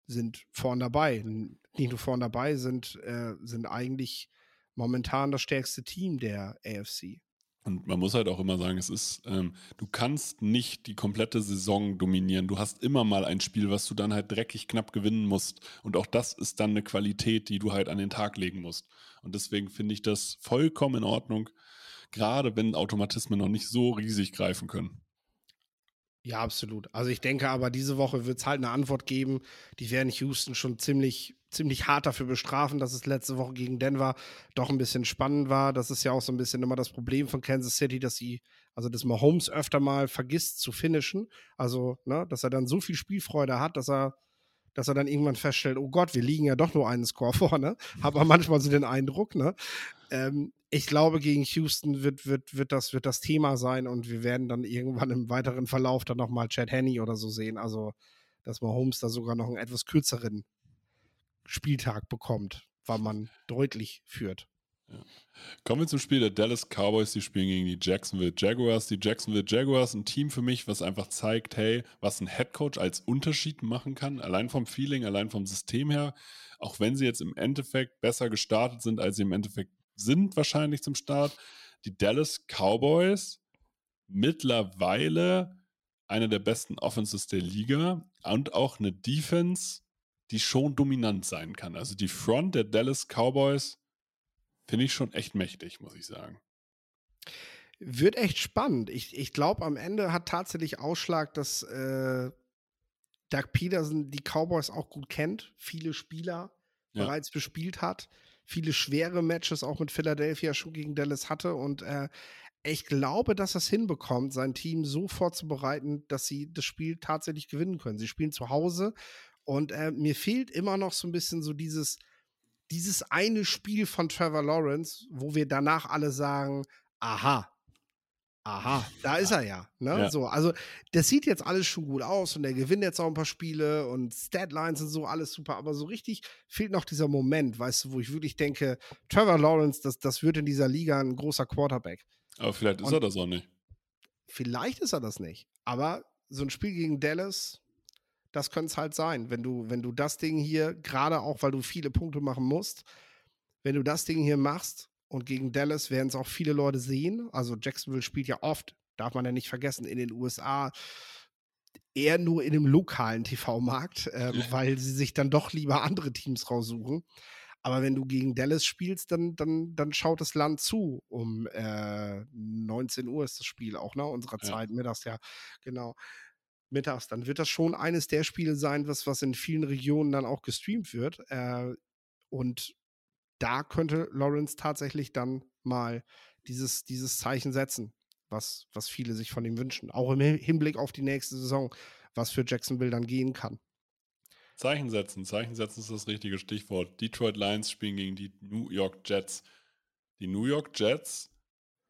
sind vorn dabei. Nicht nur vorn dabei, sind, äh, sind eigentlich momentan das stärkste Team der AFC. Und man muss halt auch immer sagen, es ist, ähm, du kannst nicht die komplette Saison dominieren. Du hast immer mal ein Spiel, was du dann halt dreckig knapp gewinnen musst. Und auch das ist dann eine Qualität, die du halt an den Tag legen musst. Und deswegen finde ich das vollkommen in Ordnung, gerade wenn Automatismen noch nicht so riesig greifen können. Ja, absolut. Also ich denke aber, diese Woche wird es halt eine Antwort geben. Die werden Houston schon ziemlich, ziemlich hart dafür bestrafen, dass es letzte Woche gegen Denver doch ein bisschen spannend war. Das ist ja auch so ein bisschen immer das Problem von Kansas City, dass sie, also dass Mahomes öfter mal vergisst zu finishen. Also, ne, dass er dann so viel Spielfreude hat, dass er dass er dann irgendwann feststellt, oh Gott, wir liegen ja doch nur einen Score vorne. Habe manchmal so den Eindruck, ne? Ähm, ich glaube, gegen Houston wird, wird, wird, das, wird das Thema sein und wir werden dann irgendwann im weiteren Verlauf dann nochmal Chad Henney oder so sehen. Also, dass Mahomes da sogar noch einen etwas kürzeren Spieltag bekommt, weil man deutlich führt. Ja. Kommen wir zum Spiel der Dallas Cowboys. Die spielen gegen die Jacksonville Jaguars. Die Jacksonville Jaguars, ein Team für mich, was einfach zeigt, hey, was ein Headcoach als Unterschied machen kann. Allein vom Feeling, allein vom System her. Auch wenn sie jetzt im Endeffekt besser gestartet sind, als sie im Endeffekt sind, wahrscheinlich zum Start. Die Dallas Cowboys mittlerweile eine der besten Offenses der Liga und auch eine Defense, die schon dominant sein kann. Also die Front der Dallas Cowboys Finde ich schon echt mächtig, muss ich sagen. Wird echt spannend. Ich, ich glaube, am Ende hat tatsächlich Ausschlag, dass, äh, Doug Peterson die Cowboys auch gut kennt, viele Spieler ja. bereits bespielt hat, viele schwere Matches auch mit Philadelphia schon gegen Dallas hatte und äh, ich glaube, dass er es hinbekommt, sein Team so vorzubereiten, dass sie das Spiel tatsächlich gewinnen können. Sie spielen zu Hause und äh, mir fehlt immer noch so ein bisschen so dieses, dieses eine Spiel von Trevor Lawrence, wo wir danach alle sagen, aha, aha, da ist er ja. Ne? Ja. So, also das sieht jetzt alles schon gut aus und er gewinnt jetzt auch ein paar Spiele und Statlines und so, alles super, aber so richtig fehlt noch dieser Moment, weißt du, wo ich wirklich denke, Trevor Lawrence, das, das wird in dieser Liga ein großer Quarterback. Aber vielleicht ist und er das auch nicht. Vielleicht ist er das nicht. Aber so ein Spiel gegen Dallas, das könnte es halt sein. Wenn du, wenn du das Ding hier, gerade auch, weil du viele Punkte machen musst, wenn du das Ding hier machst und gegen Dallas werden es auch viele Leute sehen. Also Jacksonville spielt ja oft, darf man ja nicht vergessen, in den USA eher nur in dem lokalen TV-Markt, äh, weil sie sich dann doch lieber andere Teams raussuchen. Aber wenn du gegen Dallas spielst, dann, dann, dann schaut das Land zu. Um äh, 19 Uhr ist das Spiel auch, ne? Unserer ja. Zeit, mittags, ja, genau. Mittags, dann wird das schon eines der Spiele sein, was, was in vielen Regionen dann auch gestreamt wird. Äh, und da könnte Lawrence tatsächlich dann mal dieses, dieses Zeichen setzen, was, was viele sich von ihm wünschen. Auch im Hinblick auf die nächste Saison, was für Jacksonville dann gehen kann. Zeichen setzen. Zeichen setzen ist das richtige Stichwort. Detroit Lions spielen gegen die New York Jets. Die New York Jets,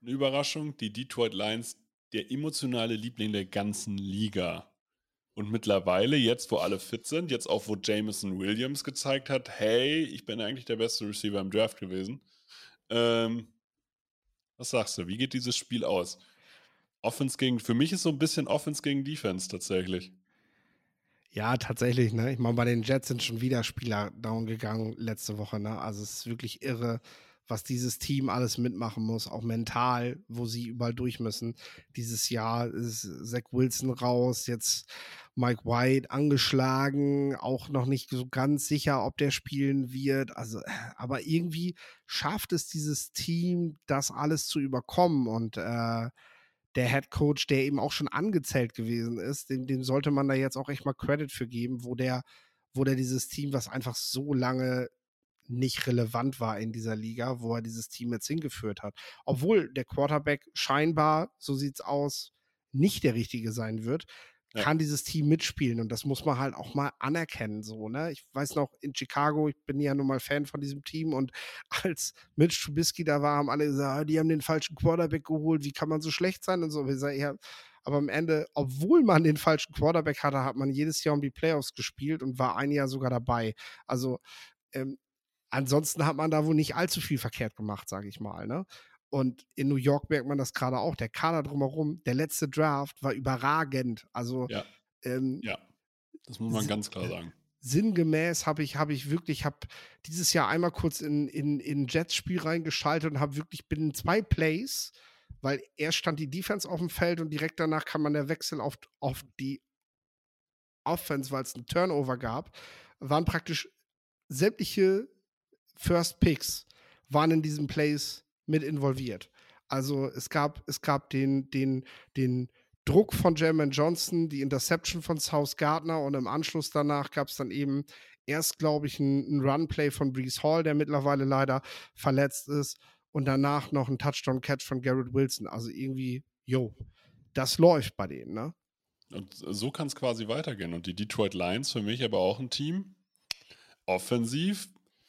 eine Überraschung, die Detroit Lions, der emotionale Liebling der ganzen Liga. Und mittlerweile, jetzt wo alle fit sind, jetzt auch wo Jameson Williams gezeigt hat, hey, ich bin eigentlich der beste Receiver im Draft gewesen. Ähm, was sagst du? Wie geht dieses Spiel aus? Offense gegen, für mich ist so ein bisschen Offense gegen Defense tatsächlich. Ja, tatsächlich, ne? Ich meine, bei den Jets sind schon wieder Spieler down gegangen letzte Woche, ne? Also es ist wirklich irre, was dieses Team alles mitmachen muss, auch mental, wo sie überall durch müssen. Dieses Jahr ist Zach Wilson raus, jetzt Mike White angeschlagen, auch noch nicht so ganz sicher, ob der spielen wird. Also, aber irgendwie schafft es dieses Team, das alles zu überkommen und äh, der Head Coach, der eben auch schon angezählt gewesen ist, dem, dem sollte man da jetzt auch echt mal Credit für geben, wo der, wo der dieses Team, was einfach so lange nicht relevant war in dieser Liga, wo er dieses Team jetzt hingeführt hat. Obwohl der Quarterback scheinbar, so sieht's aus, nicht der richtige sein wird, ja. kann dieses Team mitspielen und das muss man halt auch mal anerkennen. So, ne? Ich weiß noch, in Chicago, ich bin ja nun mal Fan von diesem Team und als Mitch Trubisky da war, haben alle gesagt, ah, die haben den falschen Quarterback geholt, wie kann man so schlecht sein und so. Wir sagen, ja, aber am Ende, obwohl man den falschen Quarterback hatte, hat man jedes Jahr um die Playoffs gespielt und war ein Jahr sogar dabei. Also ähm, ansonsten hat man da wohl nicht allzu viel verkehrt gemacht, sage ich mal. Ne? Und in New York merkt man das gerade auch. Der Kader drumherum, der letzte Draft war überragend. Also, ja, ähm, ja. das muss man ganz klar sagen. Sinngemäß habe ich, habe ich wirklich, habe dieses Jahr einmal kurz in, in, in Jets-Spiel reingeschaltet und habe wirklich binnen zwei Plays, weil erst stand die Defense auf dem Feld und direkt danach kam man der Wechsel auf, auf die Offense, weil es einen Turnover gab, waren praktisch sämtliche First Picks waren in diesen Plays mit involviert. Also es gab, es gab den, den, den Druck von Jermaine Johnson, die Interception von South Gardner und im Anschluss danach gab es dann eben erst, glaube ich, ein, ein Runplay von Brees Hall, der mittlerweile leider verletzt ist, und danach noch ein Touchdown-Catch von Garrett Wilson. Also irgendwie, yo, das läuft bei denen, ne? Und so kann es quasi weitergehen. Und die Detroit Lions für mich aber auch ein Team. Offensiv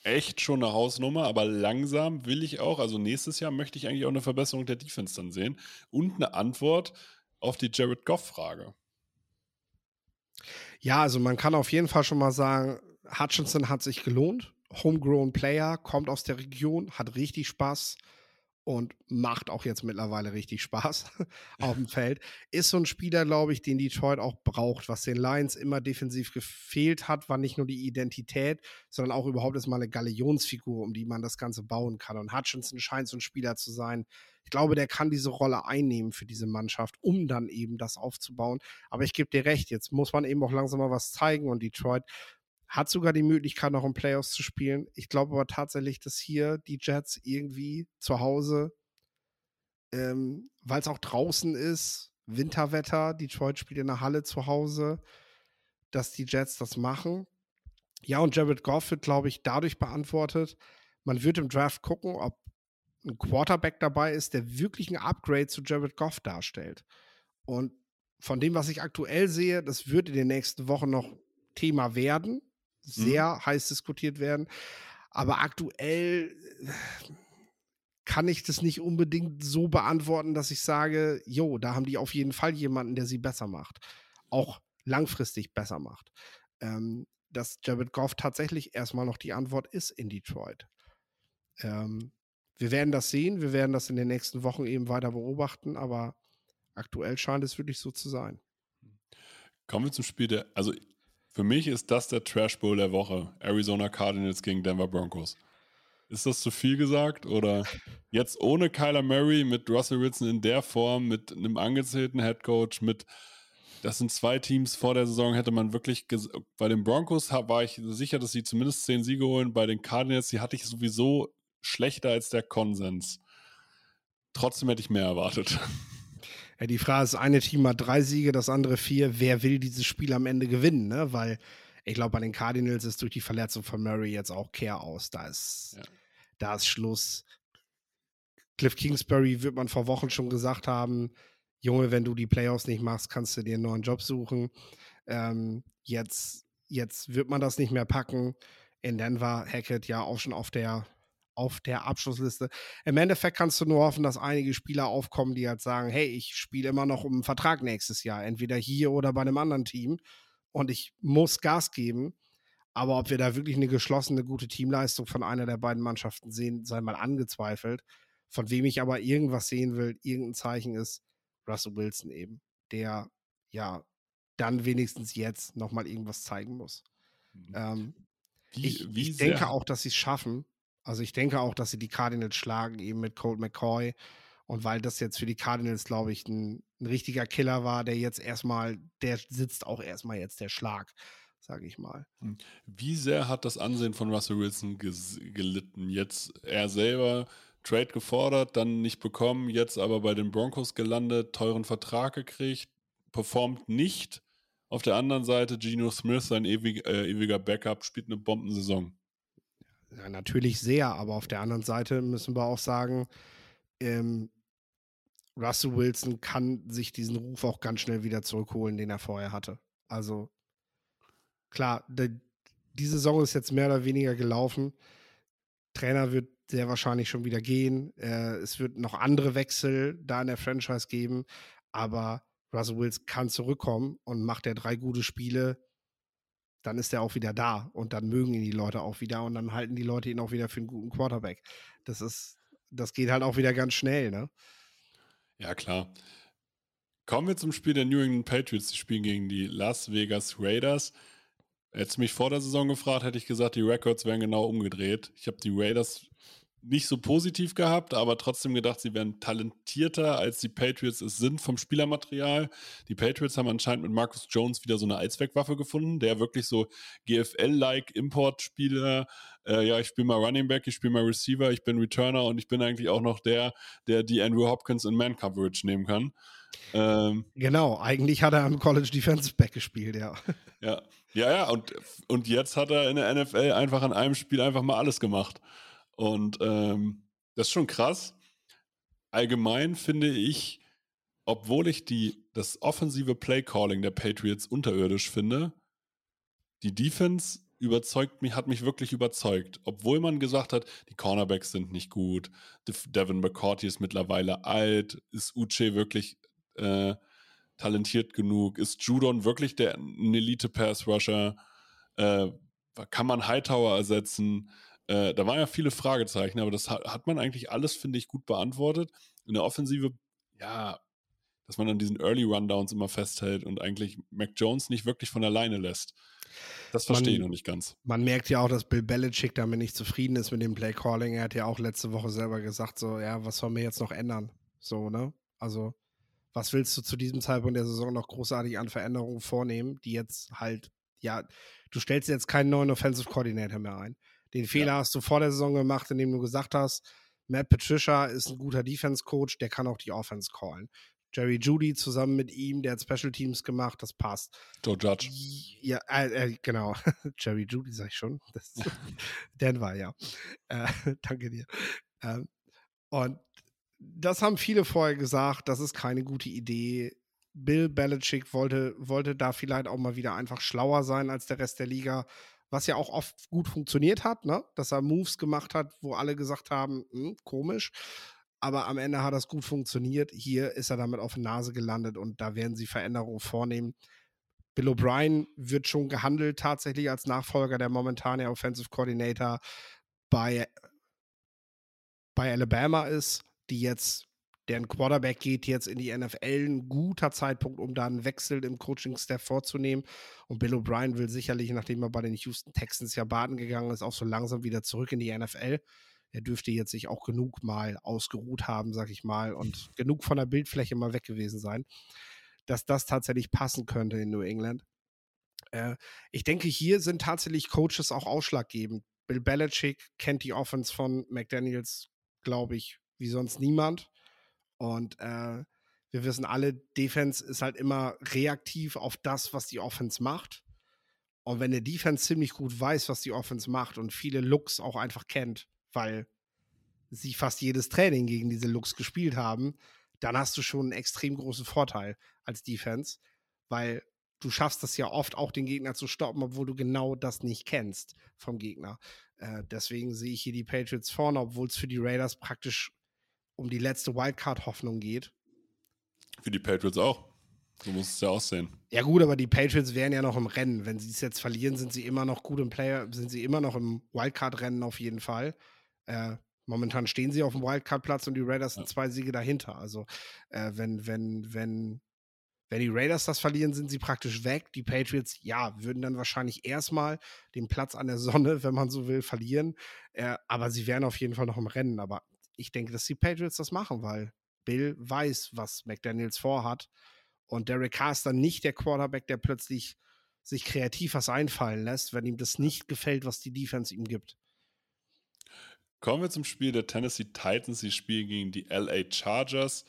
echt schon eine Hausnummer, aber langsam will ich auch, also nächstes Jahr möchte ich eigentlich auch eine Verbesserung der Defense dann sehen und eine Antwort auf die Jared Goff-Frage. Ja, also man kann auf jeden Fall schon mal sagen, Hutchinson hat sich gelohnt. Homegrown Player, kommt aus der Region, hat richtig Spaß und macht auch jetzt mittlerweile richtig Spaß auf dem Feld. Ist so ein Spieler, glaube ich, den Detroit auch braucht. Was den Lions immer defensiv gefehlt hat, war nicht nur die Identität, sondern auch überhaupt erstmal eine Galionsfigur, um die man das Ganze bauen kann. Und Hutchinson scheint so ein Spieler zu sein. Ich glaube, der kann diese Rolle einnehmen für diese Mannschaft, um dann eben das aufzubauen. Aber ich gebe dir recht, jetzt muss man eben auch langsam mal was zeigen und Detroit hat sogar die Möglichkeit, noch im Playoffs zu spielen. Ich glaube aber tatsächlich, dass hier die Jets irgendwie zu Hause, ähm, weil es auch draußen ist, Winterwetter, Detroit spielt in der Halle zu Hause, dass die Jets das machen. Ja, und Jared Goff wird, glaube ich, dadurch beantwortet. Man wird im Draft gucken, ob ein Quarterback dabei ist, der wirklich ein Upgrade zu Jared Goff darstellt. Und von dem, was ich aktuell sehe, das wird in den nächsten Wochen noch Thema werden, sehr mhm. heiß diskutiert werden. Aber aktuell äh, kann ich das nicht unbedingt so beantworten, dass ich sage, jo, da haben die auf jeden Fall jemanden, der sie besser macht. Auch langfristig besser macht. Ähm, dass Jared Goff tatsächlich erstmal noch die Antwort ist in Detroit. Ähm, wir werden das sehen, wir werden das in den nächsten Wochen eben weiter beobachten, aber aktuell scheint es wirklich so zu sein. Kommen wir zum Spiel der, also für mich ist das der Trash Bowl der Woche. Arizona Cardinals gegen Denver Broncos. Ist das zu viel gesagt? Oder jetzt ohne Kyler Murray mit Russell Wilson in der Form, mit einem angezählten Head Coach, mit das sind zwei Teams vor der Saison, hätte man wirklich bei den Broncos war ich sicher, dass sie zumindest zehn Siege holen. Bei den Cardinals, die hatte ich sowieso schlechter als der Konsens. Trotzdem hätte ich mehr erwartet. Ja, die Frage ist, eine Team hat drei Siege, das andere vier. Wer will dieses Spiel am Ende gewinnen? Ne? Weil ich glaube, bei den Cardinals ist durch die Verletzung von Murray jetzt auch Kehr aus. Da ist, ja. da ist Schluss. Cliff Kingsbury wird man vor Wochen schon gesagt haben, Junge, wenn du die Playoffs nicht machst, kannst du dir einen neuen Job suchen. Ähm, jetzt, jetzt wird man das nicht mehr packen. In Denver Hackett ja auch schon auf der auf der Abschlussliste. Im Endeffekt kannst du nur hoffen, dass einige Spieler aufkommen, die halt sagen, hey, ich spiele immer noch um einen Vertrag nächstes Jahr, entweder hier oder bei einem anderen Team und ich muss Gas geben. Aber ob wir da wirklich eine geschlossene, gute Teamleistung von einer der beiden Mannschaften sehen, sei mal angezweifelt. Von wem ich aber irgendwas sehen will, irgendein Zeichen ist, Russell Wilson eben, der ja dann wenigstens jetzt nochmal irgendwas zeigen muss. Mhm. Ähm, wie, ich, wie ich denke auch, dass sie es schaffen. Also ich denke auch, dass sie die Cardinals schlagen, eben mit Colt McCoy. Und weil das jetzt für die Cardinals, glaube ich, ein, ein, richtiger Killer war, der jetzt erstmal, der sitzt auch erstmal jetzt der Schlag, sage ich mal. Hm. Wie sehr hat das Ansehen von Russell Wilson gelitten? Jetzt er selber Trade gefordert, dann nicht bekommen, jetzt aber bei den Broncos gelandet, teuren Vertrag gekriegt, performt nicht. Auf der anderen Seite Geno Smith, sein ewig, äh, ewiger Backup, spielt eine Bombensaison. Ja, natürlich sehr, aber auf der anderen Seite müssen wir auch sagen, ähm, Russell Wilson kann sich diesen Ruf auch ganz schnell wieder zurückholen, den er vorher hatte. Also klar, de, die Saison ist jetzt mehr oder weniger gelaufen. Trainer wird sehr wahrscheinlich schon wieder gehen. Äh, es wird noch andere Wechsel da in der Franchise geben, aber Russell Wilson kann zurückkommen und macht er drei gute Spiele, dann ist er auch wieder da und dann mögen ihn die Leute auch wieder und dann halten die Leute ihn auch wieder für einen guten Quarterback. Das ist, das geht halt auch wieder ganz schnell, ne? Ja, klar. Kommen wir zum Spiel der New England Patriots. Die spielen gegen die Las Vegas Raiders. Hättest du mich vor der Saison gefragt, hätte ich gesagt, die Records wären genau umgedreht. Ich habe die Raiders nicht so positiv gehabt, aber trotzdem gedacht, sie wären talentierter, als die Patriots es sind vom Spielermaterial. Die Patriots haben anscheinend mit Marcus Jones wieder so eine Allzweckwaffe gefunden, der wirklich so GFL-like Importspieler, äh, ja, ich spiele mal Running Back, ich spiele mal Receiver, ich bin Returner und ich bin eigentlich auch noch der, der die Andrew Hopkins in Man-Coverage nehmen kann. Ähm, genau, eigentlich hat er am College Defensive Back gespielt, ja. Ja, ja, ja, und, und jetzt hat er in der NFL einfach an einem Spiel einfach mal alles gemacht. Und ähm, das ist schon krass. Allgemein finde ich, obwohl ich die, das offensive Play-Calling der Patriots unterirdisch finde, die Defense überzeugt mich, hat mich wirklich überzeugt. Obwohl man gesagt hat, die Cornerbacks sind nicht gut, Devin McCourty ist mittlerweile alt, ist Uche wirklich äh, talentiert genug, ist Judon wirklich der Elite-Pass-Rusher, äh, kann man Hightower ersetzen, äh, da waren ja viele Fragezeichen, aber das hat, hat man eigentlich alles, finde ich, gut beantwortet. In der Offensive, ja, dass man an diesen Early Rundowns immer festhält und eigentlich Mac Jones nicht wirklich von alleine lässt. Das verstehe ich noch nicht ganz. Man merkt ja auch, dass Bill Belichick damit nicht zufrieden ist mit dem Play Calling. Er hat ja auch letzte Woche selber gesagt, so, ja, was sollen wir jetzt noch ändern? So, ne? Also, was willst du zu diesem Zeitpunkt der Saison noch großartig an Veränderungen vornehmen, die jetzt halt, ja, du stellst jetzt keinen neuen Offensive Coordinator mehr ein. Den Fehler ja. hast du vor der Saison gemacht, indem du gesagt hast, Matt Patricia ist ein guter Defense-Coach, der kann auch die Offense callen. Jerry Judy zusammen mit ihm, der hat Special Teams gemacht, das passt. Joe Judge. Ja, äh, äh, genau. Jerry Judy, sag ich schon. Das, Denver, ja. Äh, danke dir. Ähm, und das haben viele vorher gesagt, das ist keine gute Idee. Bill Belichick wollte, wollte da vielleicht auch mal wieder einfach schlauer sein als der Rest der Liga, was ja auch oft gut funktioniert hat, ne? dass er Moves gemacht hat, wo alle gesagt haben, hm, komisch. Aber am Ende hat das gut funktioniert. Hier ist er damit auf die Nase gelandet und da werden sie Veränderungen vornehmen. Bill O'Brien wird schon gehandelt tatsächlich als Nachfolger der momentane Offensive Coordinator bei, bei Alabama ist, die jetzt deren Quarterback geht jetzt in die NFL, ein guter Zeitpunkt, um da einen Wechsel im Coaching-Staff vorzunehmen. Und Bill O'Brien will sicherlich, nachdem er bei den Houston Texans ja baden gegangen ist, auch so langsam wieder zurück in die NFL. Er dürfte jetzt sich auch genug mal ausgeruht haben, sag ich mal, und genug von der Bildfläche mal weg gewesen sein, dass das tatsächlich passen könnte in New England. Äh, ich denke, hier sind tatsächlich Coaches auch ausschlaggebend. Bill Belichick kennt die Offense von McDaniels, glaube ich, wie sonst niemand. Und äh, wir wissen alle, Defense ist halt immer reaktiv auf das, was die Offense macht. Und wenn der Defense ziemlich gut weiß, was die Offense macht und viele Looks auch einfach kennt, weil sie fast jedes Training gegen diese Looks gespielt haben, dann hast du schon einen extrem großen Vorteil als Defense, weil du schaffst das ja oft auch den Gegner zu stoppen, obwohl du genau das nicht kennst vom Gegner. Äh, deswegen sehe ich hier die Patriots vorne, obwohl es für die Raiders praktisch um die letzte Wildcard-Hoffnung geht. Für die Patriots auch. So muss es ja aussehen. Ja, gut, aber die Patriots wären ja noch im Rennen. Wenn sie es jetzt verlieren, sind sie immer noch gut im Player, sind sie immer noch im Wildcard-Rennen auf jeden Fall. Äh, momentan stehen sie auf dem Wildcard-Platz und die Raiders sind ja. zwei Siege dahinter. Also, äh, wenn, wenn, wenn, wenn die Raiders das verlieren, sind sie praktisch weg. Die Patriots, ja, würden dann wahrscheinlich erstmal den Platz an der Sonne, wenn man so will, verlieren. Äh, aber sie wären auf jeden Fall noch im Rennen. Aber ich denke, dass die Patriots das machen, weil Bill weiß, was McDaniels vorhat. Und Derek Carr ist dann nicht der Quarterback, der plötzlich sich kreativ was einfallen lässt, wenn ihm das nicht gefällt, was die Defense ihm gibt. Kommen wir zum Spiel der Tennessee Titans. Sie spielen gegen die LA Chargers.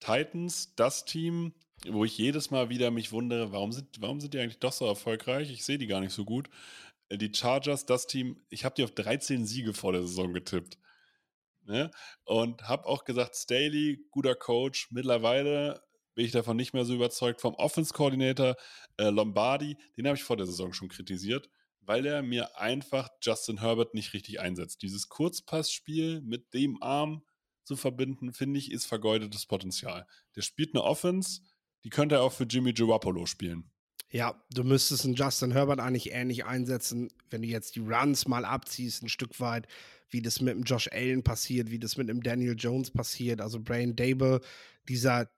Titans, das Team, wo ich jedes Mal wieder mich wundere, warum sind, warum sind die eigentlich doch so erfolgreich? Ich sehe die gar nicht so gut. Äh, die Chargers, das Team, ich habe die auf 13 Siege vor der Saison getippt. Ne? Und habe auch gesagt, Staley, guter Coach. Mittlerweile bin ich davon nicht mehr so überzeugt. Vom Offense-Coordinator äh, Lombardi, den habe ich vor der Saison schon kritisiert, weil er mir einfach Justin Herbert nicht richtig einsetzt. Dieses Kurzpassspiel mit dem Arm zu verbinden, finde ich, ist vergeudetes Potenzial. Der spielt eine Offense, die könnte er auch für Jimmy Garoppolo spielen. Ja, du müsstest einen Justin Herbert eigentlich ähnlich einsetzen, wenn du jetzt die Runs mal abziehst, ein Stück weit, wie das mit dem Josh Allen passiert, wie das mit dem Daniel Jones passiert, also Brian Dable, dieser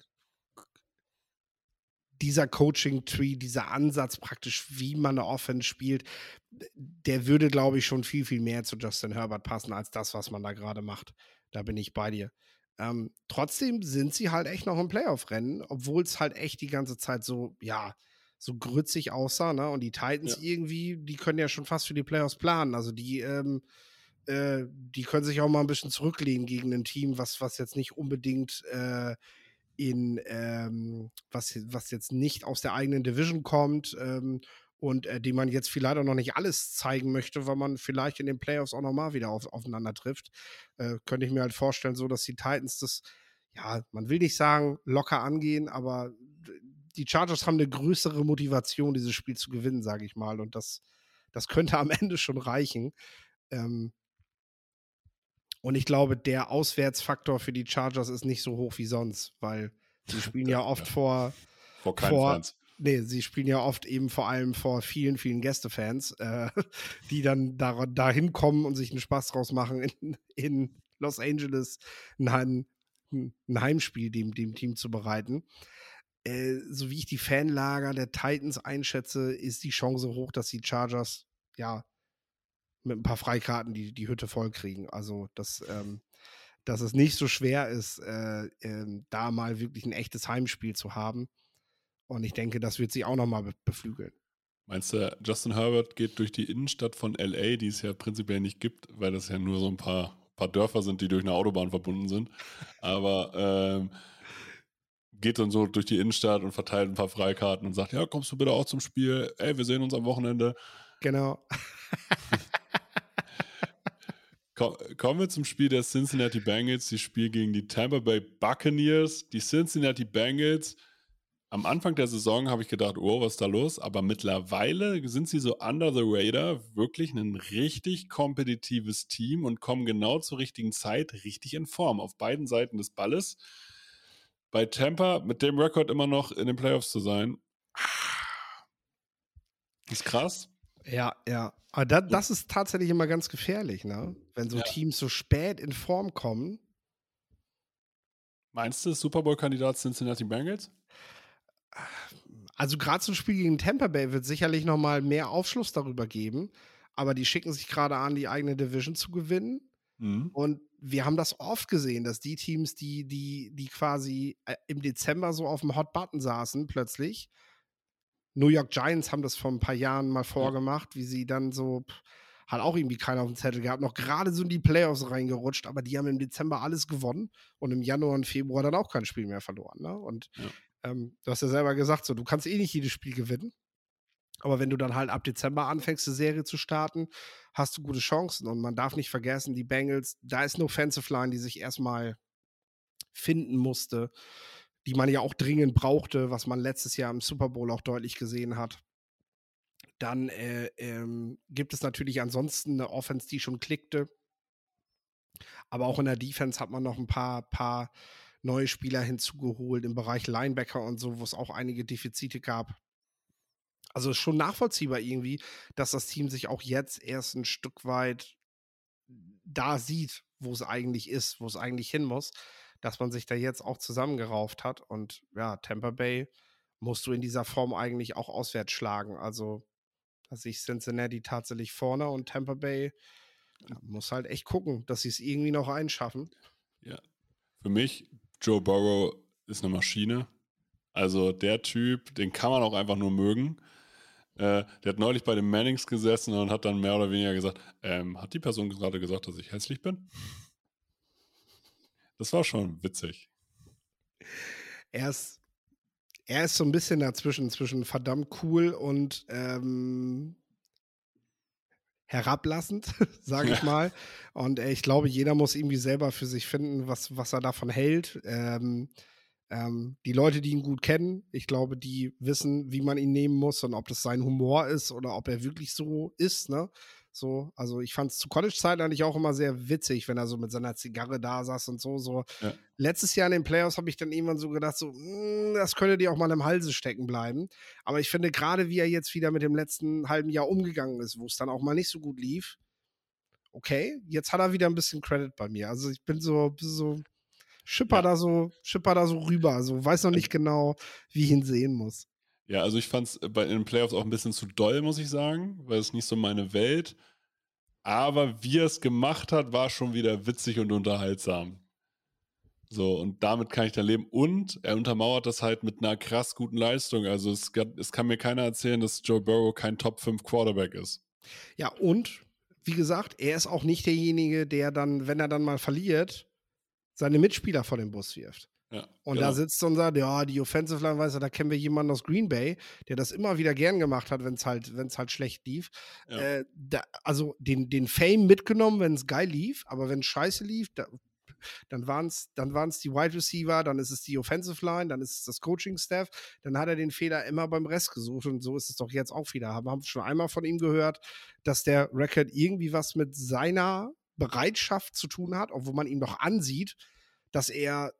dieser Coaching-Tree, dieser Ansatz praktisch, wie man eine Offense spielt, der würde, glaube ich, schon viel, viel mehr zu Justin Herbert passen, als das, was man da gerade macht. Da bin ich bei dir. Ähm, trotzdem sind sie halt echt noch im Playoff-Rennen, obwohl es halt echt die ganze Zeit so, ja, so grützig aussah, ne? Und die Titans ja. irgendwie, die können ja schon fast für die Playoffs planen. Also die, ähm, äh, die können sich auch mal ein bisschen zurücklehnen gegen ein Team, was, was jetzt nicht unbedingt äh, in, ähm, was, was jetzt nicht aus der eigenen Division kommt ähm, und äh, die man jetzt vielleicht auch noch nicht alles zeigen möchte, weil man vielleicht in den Playoffs auch nochmal wieder auf, aufeinander trifft. Äh, könnte ich mir halt vorstellen, so dass die Titans das, ja, man will nicht sagen, locker angehen, aber die Chargers haben eine größere Motivation, dieses Spiel zu gewinnen, sage ich mal. Und das, das könnte am Ende schon reichen. Ähm, und ich glaube, der Auswärtsfaktor für die Chargers ist nicht so hoch wie sonst, weil sie spielen ja oft ja. vor. Vor keinen vor, Fans. Nee, sie spielen ja oft eben vor allem vor vielen, vielen Gästefans, äh, die dann da, da hinkommen und sich einen Spaß draus machen, in, in Los Angeles ein, ein Heimspiel dem, dem Team zu bereiten. Äh, so wie ich die Fanlager der Titans einschätze, ist die Chance hoch, dass die Chargers ja mit ein paar Freikarten die, die Hütte voll kriegen. Also, dass, ähm, dass es nicht so schwer ist, äh, äh, da mal wirklich ein echtes Heimspiel zu haben. Und ich denke, das wird sie auch nochmal be beflügeln. Meinst du, Justin Herbert geht durch die Innenstadt von LA, die es ja prinzipiell nicht gibt, weil das ja nur so ein paar, paar Dörfer sind, die durch eine Autobahn verbunden sind. Aber ähm, geht dann so durch die Innenstadt und verteilt ein paar Freikarten und sagt, ja, kommst du bitte auch zum Spiel? Ey, wir sehen uns am Wochenende. Genau. Kommen wir zum Spiel der Cincinnati Bengals. Die Spiel gegen die Tampa Bay Buccaneers. Die Cincinnati Bengals. Am Anfang der Saison habe ich gedacht, oh, was ist da los? Aber mittlerweile sind sie so under the radar wirklich ein richtig kompetitives Team und kommen genau zur richtigen Zeit richtig in Form auf beiden Seiten des Balles. Bei Tampa mit dem Rekord immer noch in den Playoffs zu sein, ist krass. Ja, ja. Aber da, das ist tatsächlich immer ganz gefährlich, ne? Wenn so Ja. Teams so spät in Form kommen. Meinst du, Super Bowl-Kandidat Cincinnati Bengals? Also gerade zum Spiel gegen Tampa Bay wird sicherlich noch mal mehr Aufschluss darüber geben. Aber die schicken sich gerade an, die eigene Division zu gewinnen. Mhm. Und wir haben das oft gesehen, dass die Teams, die, die, die quasi äh, im Dezember so auf dem Hot Button saßen, plötzlich. New York Giants haben das vor ein paar Jahren mal vorgemacht, wie sie dann so, pff, hat auch irgendwie keiner auf dem Zettel gehabt, noch gerade so in die Playoffs reingerutscht, aber die haben im Dezember alles gewonnen und im Januar und Februar dann auch kein Spiel mehr verloren. Ne? Und Ja. ähm, du hast ja selber gesagt, so, du kannst eh nicht jedes Spiel gewinnen. Aber wenn du dann halt ab Dezember anfängst, eine Serie zu starten, hast du gute Chancen. Und man darf nicht vergessen, die Bengals, da ist eine Offensive Line, die sich erstmal finden musste, die man ja auch dringend brauchte, was man letztes Jahr im Super Bowl auch deutlich gesehen hat. Dann äh, ähm, gibt es natürlich ansonsten eine Offense, die schon klickte. Aber auch in der Defense hat man noch ein paar, paar neue Spieler hinzugeholt im Bereich Linebacker und so, wo es auch einige Defizite gab. Also ist schon nachvollziehbar irgendwie, dass das Team sich auch jetzt erst ein Stück weit da sieht, wo es eigentlich ist, wo es eigentlich hin muss, dass man sich da jetzt auch zusammengerauft hat. Und ja, Tampa Bay musst du in dieser Form eigentlich auch auswärts schlagen. Also da sehe ich Cincinnati tatsächlich vorne und Tampa Bay muss halt echt gucken, dass sie es irgendwie noch einschaffen. Ja. Für mich, Joe Burrow ist eine Maschine. Also der Typ, den kann man auch einfach nur mögen. Äh, der hat neulich bei den Mannings gesessen und hat dann mehr oder weniger gesagt, ähm, hat die Person gerade gesagt, dass ich hässlich bin? Das war schon witzig. Er ist, er ist so ein bisschen dazwischen, zwischen verdammt cool und ähm, herablassend, sage ich Ja. mal. Und äh, ich glaube, jeder muss irgendwie selber für sich finden, was, was er davon hält. Ähm, ähm, die Leute, die ihn gut kennen, ich glaube, die wissen, wie man ihn nehmen muss und ob das sein Humor ist oder ob er wirklich so ist, ne? So, also ich fand es zu College-Zeiten eigentlich auch immer sehr witzig, wenn er so mit seiner Zigarre da saß und so. so. Ja. Letztes Jahr in den Playoffs habe ich dann irgendwann so gedacht, so, "Mm, das könnte dir auch mal im Halse stecken bleiben. Aber ich finde gerade, wie er jetzt wieder mit dem letzten halben Jahr umgegangen ist, wo es dann auch mal nicht so gut lief, okay, jetzt hat er wieder ein bisschen Credit bei mir. Also ich bin so, so schipper Ja. da so, schipper da so rüber, so weiß noch nicht genau, wie ich ihn sehen muss. Ja, also ich fand es bei in den Playoffs auch ein bisschen zu doll, muss ich sagen, weil es nicht so meine Welt. Aber wie er es gemacht hat, war schon wieder witzig und unterhaltsam. So, und damit kann ich dann leben. Und er untermauert das halt mit einer krass guten Leistung. Also es, es kann mir keiner erzählen, dass Joe Burrow kein Top 5 Quarterback ist. Ja, und wie gesagt, er ist auch nicht derjenige, der dann, wenn er dann mal verliert, seine Mitspieler vor den Bus wirft. Ja, Und genau. da sitzt und sagt, ja, die Offensive Line, weißt du, da kennen wir jemanden aus Green Bay, der das immer wieder gern gemacht hat, wenn es halt, wenn's halt schlecht lief. Ja. Äh, da, also den, den Fame mitgenommen, wenn es geil lief, aber wenn es scheiße lief, da, dann waren es dann waren's die Wide Receiver, dann ist es die Offensive Line, dann ist es das Coaching-Staff, dann hat er den Fehler immer beim Rest gesucht und so ist es doch jetzt auch wieder. Haben, haben schon einmal von ihm gehört, dass der Record irgendwie was mit seiner Bereitschaft zu tun hat, obwohl man ihm doch ansieht, dass er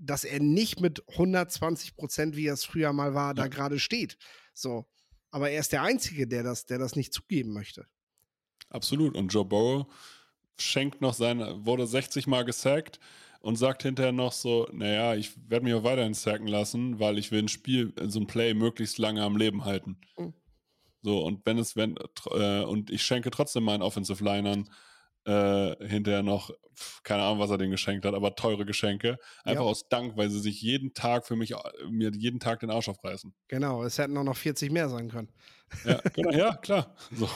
dass er nicht mit 120 Prozent, wie er es früher mal war, da Ja. gerade steht. So. Aber er ist der Einzige, der das, der das nicht zugeben möchte. Absolut. Und Joe Burrow schenkt noch seine, wurde 60 Mal gesackt und sagt hinterher noch so, naja, ich werde mich auch weiterhin sacken lassen, weil ich will ein Spiel, so ein Play möglichst lange am Leben halten. Mhm. So, und wenn es, wenn, äh, und ich schenke trotzdem meinen Offensive Linern äh, hinterher noch, keine Ahnung, was er denen geschenkt hat, aber teure Geschenke. Einfach Ja. aus Dank, weil sie sich jeden Tag für mich, äh, mir jeden Tag den Arsch aufreißen. Genau, es hätten auch noch 40 mehr sein können. Ja, genau, ja, klar. So.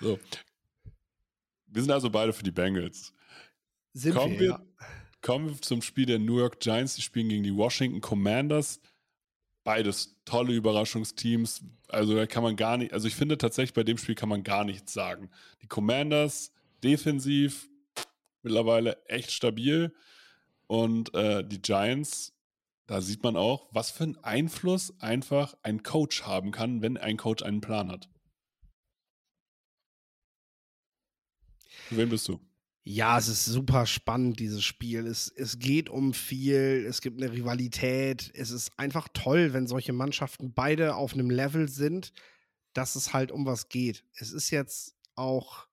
so. Wir sind also beide für die Bengals. Sind Kommen wir, wir, ja. Kommen wir zum Spiel der New York Giants. Die spielen gegen die Washington Commanders. Beides tolle Überraschungsteams. Also da kann man gar nicht, also ich finde tatsächlich bei dem Spiel kann man gar nichts sagen. Die Commanders defensiv mittlerweile echt stabil und äh, die Giants, da sieht man auch, was für einen Einfluss einfach ein Coach haben kann, wenn ein Coach einen Plan hat. Wen bist du? Ja, es ist super spannend, dieses Spiel. Es, es geht um viel, es gibt eine Rivalität. Es ist einfach toll, wenn solche Mannschaften beide auf einem Level sind, dass es halt um was geht. Es ist jetzt auch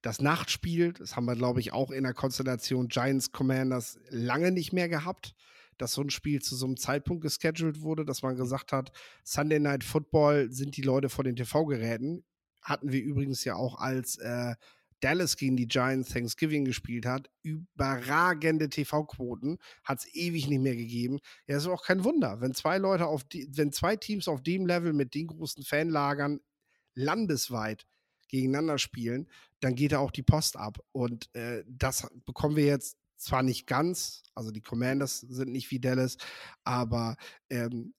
das Nachtspiel. Das haben wir, glaube ich, auch in der Konstellation Giants Commanders lange nicht mehr gehabt, dass so ein Spiel zu so einem Zeitpunkt gescheduled wurde, dass man gesagt hat, Sunday Night Football sind die Leute vor den TV-Geräten. Hatten wir übrigens ja auch als äh, Dallas gegen die Giants Thanksgiving gespielt hat, überragende TV-Quoten, hat es ewig nicht mehr gegeben. Ja, ist auch kein Wunder, wenn zwei Leute auf die, wenn zwei Teams auf dem Level mit den großen Fanlagern landesweit gegeneinander spielen, dann geht da auch die Post ab. Und äh, das bekommen wir jetzt zwar nicht ganz, also die Commanders sind nicht wie Dallas, aber ähm,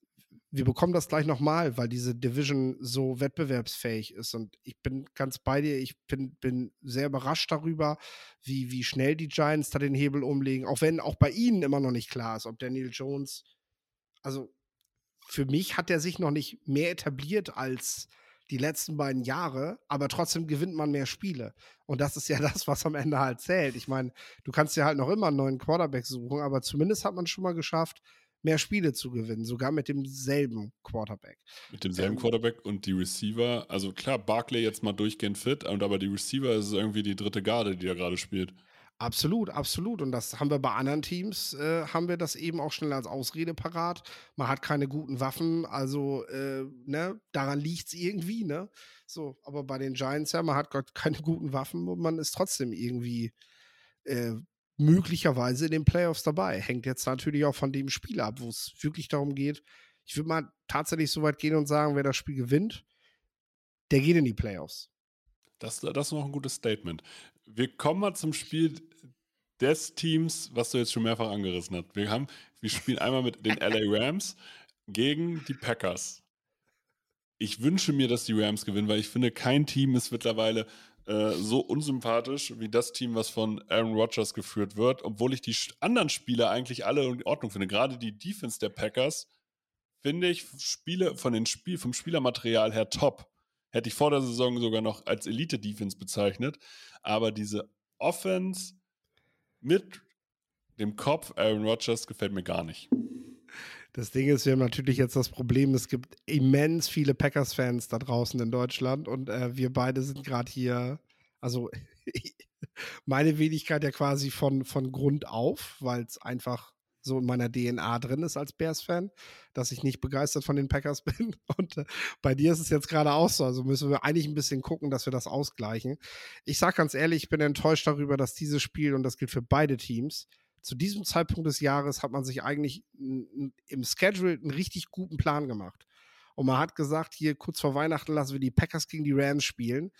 wir bekommen das gleich nochmal, weil diese Division so wettbewerbsfähig ist. Und ich bin ganz bei dir. Ich bin, bin sehr überrascht darüber, wie, wie schnell die Giants da den Hebel umlegen. Auch wenn auch bei ihnen immer noch nicht klar ist, ob Daniel Jones, also für mich hat er sich noch nicht mehr etabliert als die letzten beiden Jahre, aber trotzdem gewinnt man mehr Spiele. Und das ist ja das, was am Ende halt zählt. Ich meine, du kannst ja halt noch immer einen neuen Quarterback suchen, aber zumindest hat man schon mal geschafft, mehr Spiele zu gewinnen, sogar mit demselben Quarterback. Mit demselben ähm, Quarterback und die Receiver, also klar, Barclay jetzt mal durchgehend fit, und aber die Receiver ist irgendwie die dritte Garde, die er gerade spielt. Absolut, absolut. Und das haben wir bei anderen Teams, äh, haben wir das eben auch schnell als Ausrede parat. Man hat keine guten Waffen, also äh, ne, daran liegt es irgendwie, ne? So, aber bei den Giants ja, man hat keine guten Waffen und man ist trotzdem irgendwie äh, möglicherweise in den Playoffs dabei. Hängt jetzt natürlich auch von dem Spiel ab, wo es wirklich darum geht. Ich würde mal tatsächlich so weit gehen und sagen, wer das Spiel gewinnt, der geht in die Playoffs. Das, das ist noch ein gutes Statement. Wir kommen mal zum Spiel des Teams, was du jetzt schon mehrfach angerissen hast. Wir, haben, wir spielen einmal mit den LA Rams gegen die Packers. Ich wünsche mir, dass die Rams gewinnen, weil ich finde, kein Team ist mittlerweile äh, so unsympathisch wie das Team, was von Aaron Rodgers geführt wird, obwohl ich die anderen Spieler eigentlich alle in Ordnung finde. Gerade die Defense der Packers finde ich Spiele von den Spiel, vom Spielermaterial her top. Hätte ich vor der Saison sogar noch als Elite-Defense bezeichnet. Aber diese Offense mit dem Kopf Aaron Rodgers gefällt mir gar nicht. Das Ding ist, wir haben natürlich jetzt das Problem, es gibt immens viele Packers-Fans da draußen in Deutschland und äh, wir beide sind gerade hier, also meine Wenigkeit ja quasi von, von Grund auf, weil es einfach so in meiner DNA drin ist als Bears-Fan, dass ich nicht begeistert von den Packers bin. Und äh, bei dir ist es jetzt gerade auch so. Also müssen wir eigentlich ein bisschen gucken, dass wir das ausgleichen. Ich sage ganz ehrlich, ich bin enttäuscht darüber, dass dieses Spiel, und das gilt für beide Teams, zu diesem Zeitpunkt des Jahres hat man sich eigentlich im Schedule einen richtig guten Plan gemacht. Und man hat gesagt, hier kurz vor Weihnachten lassen wir die Packers gegen die Rams spielen.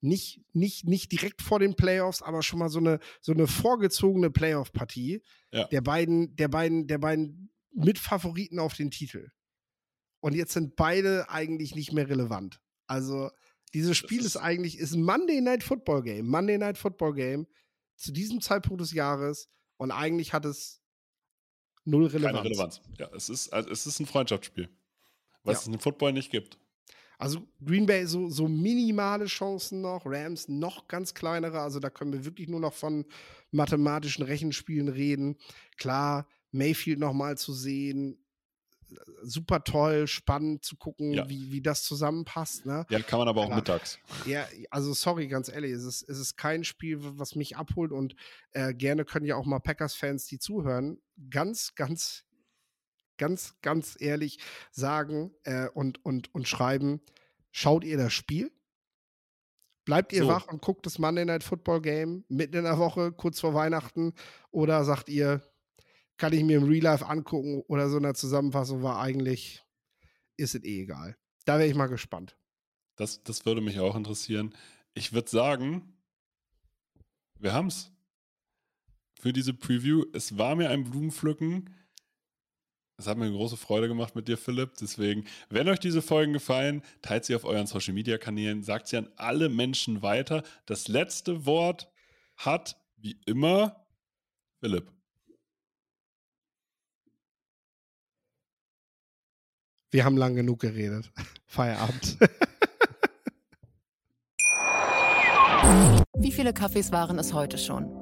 Nicht, nicht, nicht direkt vor den Playoffs, aber schon mal so eine, so eine vorgezogene Playoff-Partie ja. der beiden, der beiden, der beiden Mitfavoriten auf den Titel. Und jetzt sind beide eigentlich nicht mehr relevant. Also, dieses Spiel ist, ist, eigentlich ist ein Monday Night Football Game. Monday Night Football Game zu diesem Zeitpunkt des Jahres und eigentlich hat es null Relevanz. Keine Relevanz. Ja, es ist, also es ist ein Freundschaftsspiel. Was ja. es im Football nicht gibt. Also Green Bay so, so minimale Chancen noch, Rams noch ganz kleinere. Also da können wir wirklich nur noch von mathematischen Rechenspielen reden. Klar, Mayfield noch mal zu sehen, super toll, spannend zu gucken, ja. wie, wie das zusammenpasst. Ne? Ja, kann man aber auch Klar. mittags. Ja, also sorry, ganz ehrlich, es ist, es ist kein Spiel, was mich abholt und äh, gerne können ja auch mal Packers-Fans, die zuhören, ganz, ganz, ganz, ganz ehrlich sagen äh, und, und, und schreiben, schaut ihr das Spiel? Bleibt ihr so. wach und guckt das Monday Night Football Game mitten in der Woche, kurz vor Weihnachten? Oder sagt ihr, kann ich mir im Real Life angucken oder so in der Zusammenfassung war eigentlich, ist es eh egal. Da wäre ich mal gespannt. Das, das würde mich auch interessieren. Ich würde sagen, wir haben es. für diese Preview. Es war mir ein Blumenpflücken. Es hat mir eine große Freude gemacht mit dir, Philipp. Deswegen, wenn euch diese Folgen gefallen, teilt sie auf euren Social Media Kanälen, sagt sie an alle Menschen weiter. Das letzte Wort hat, wie immer, Philipp. Wir haben lang genug geredet. Feierabend. Wie viele Kaffees waren es heute schon?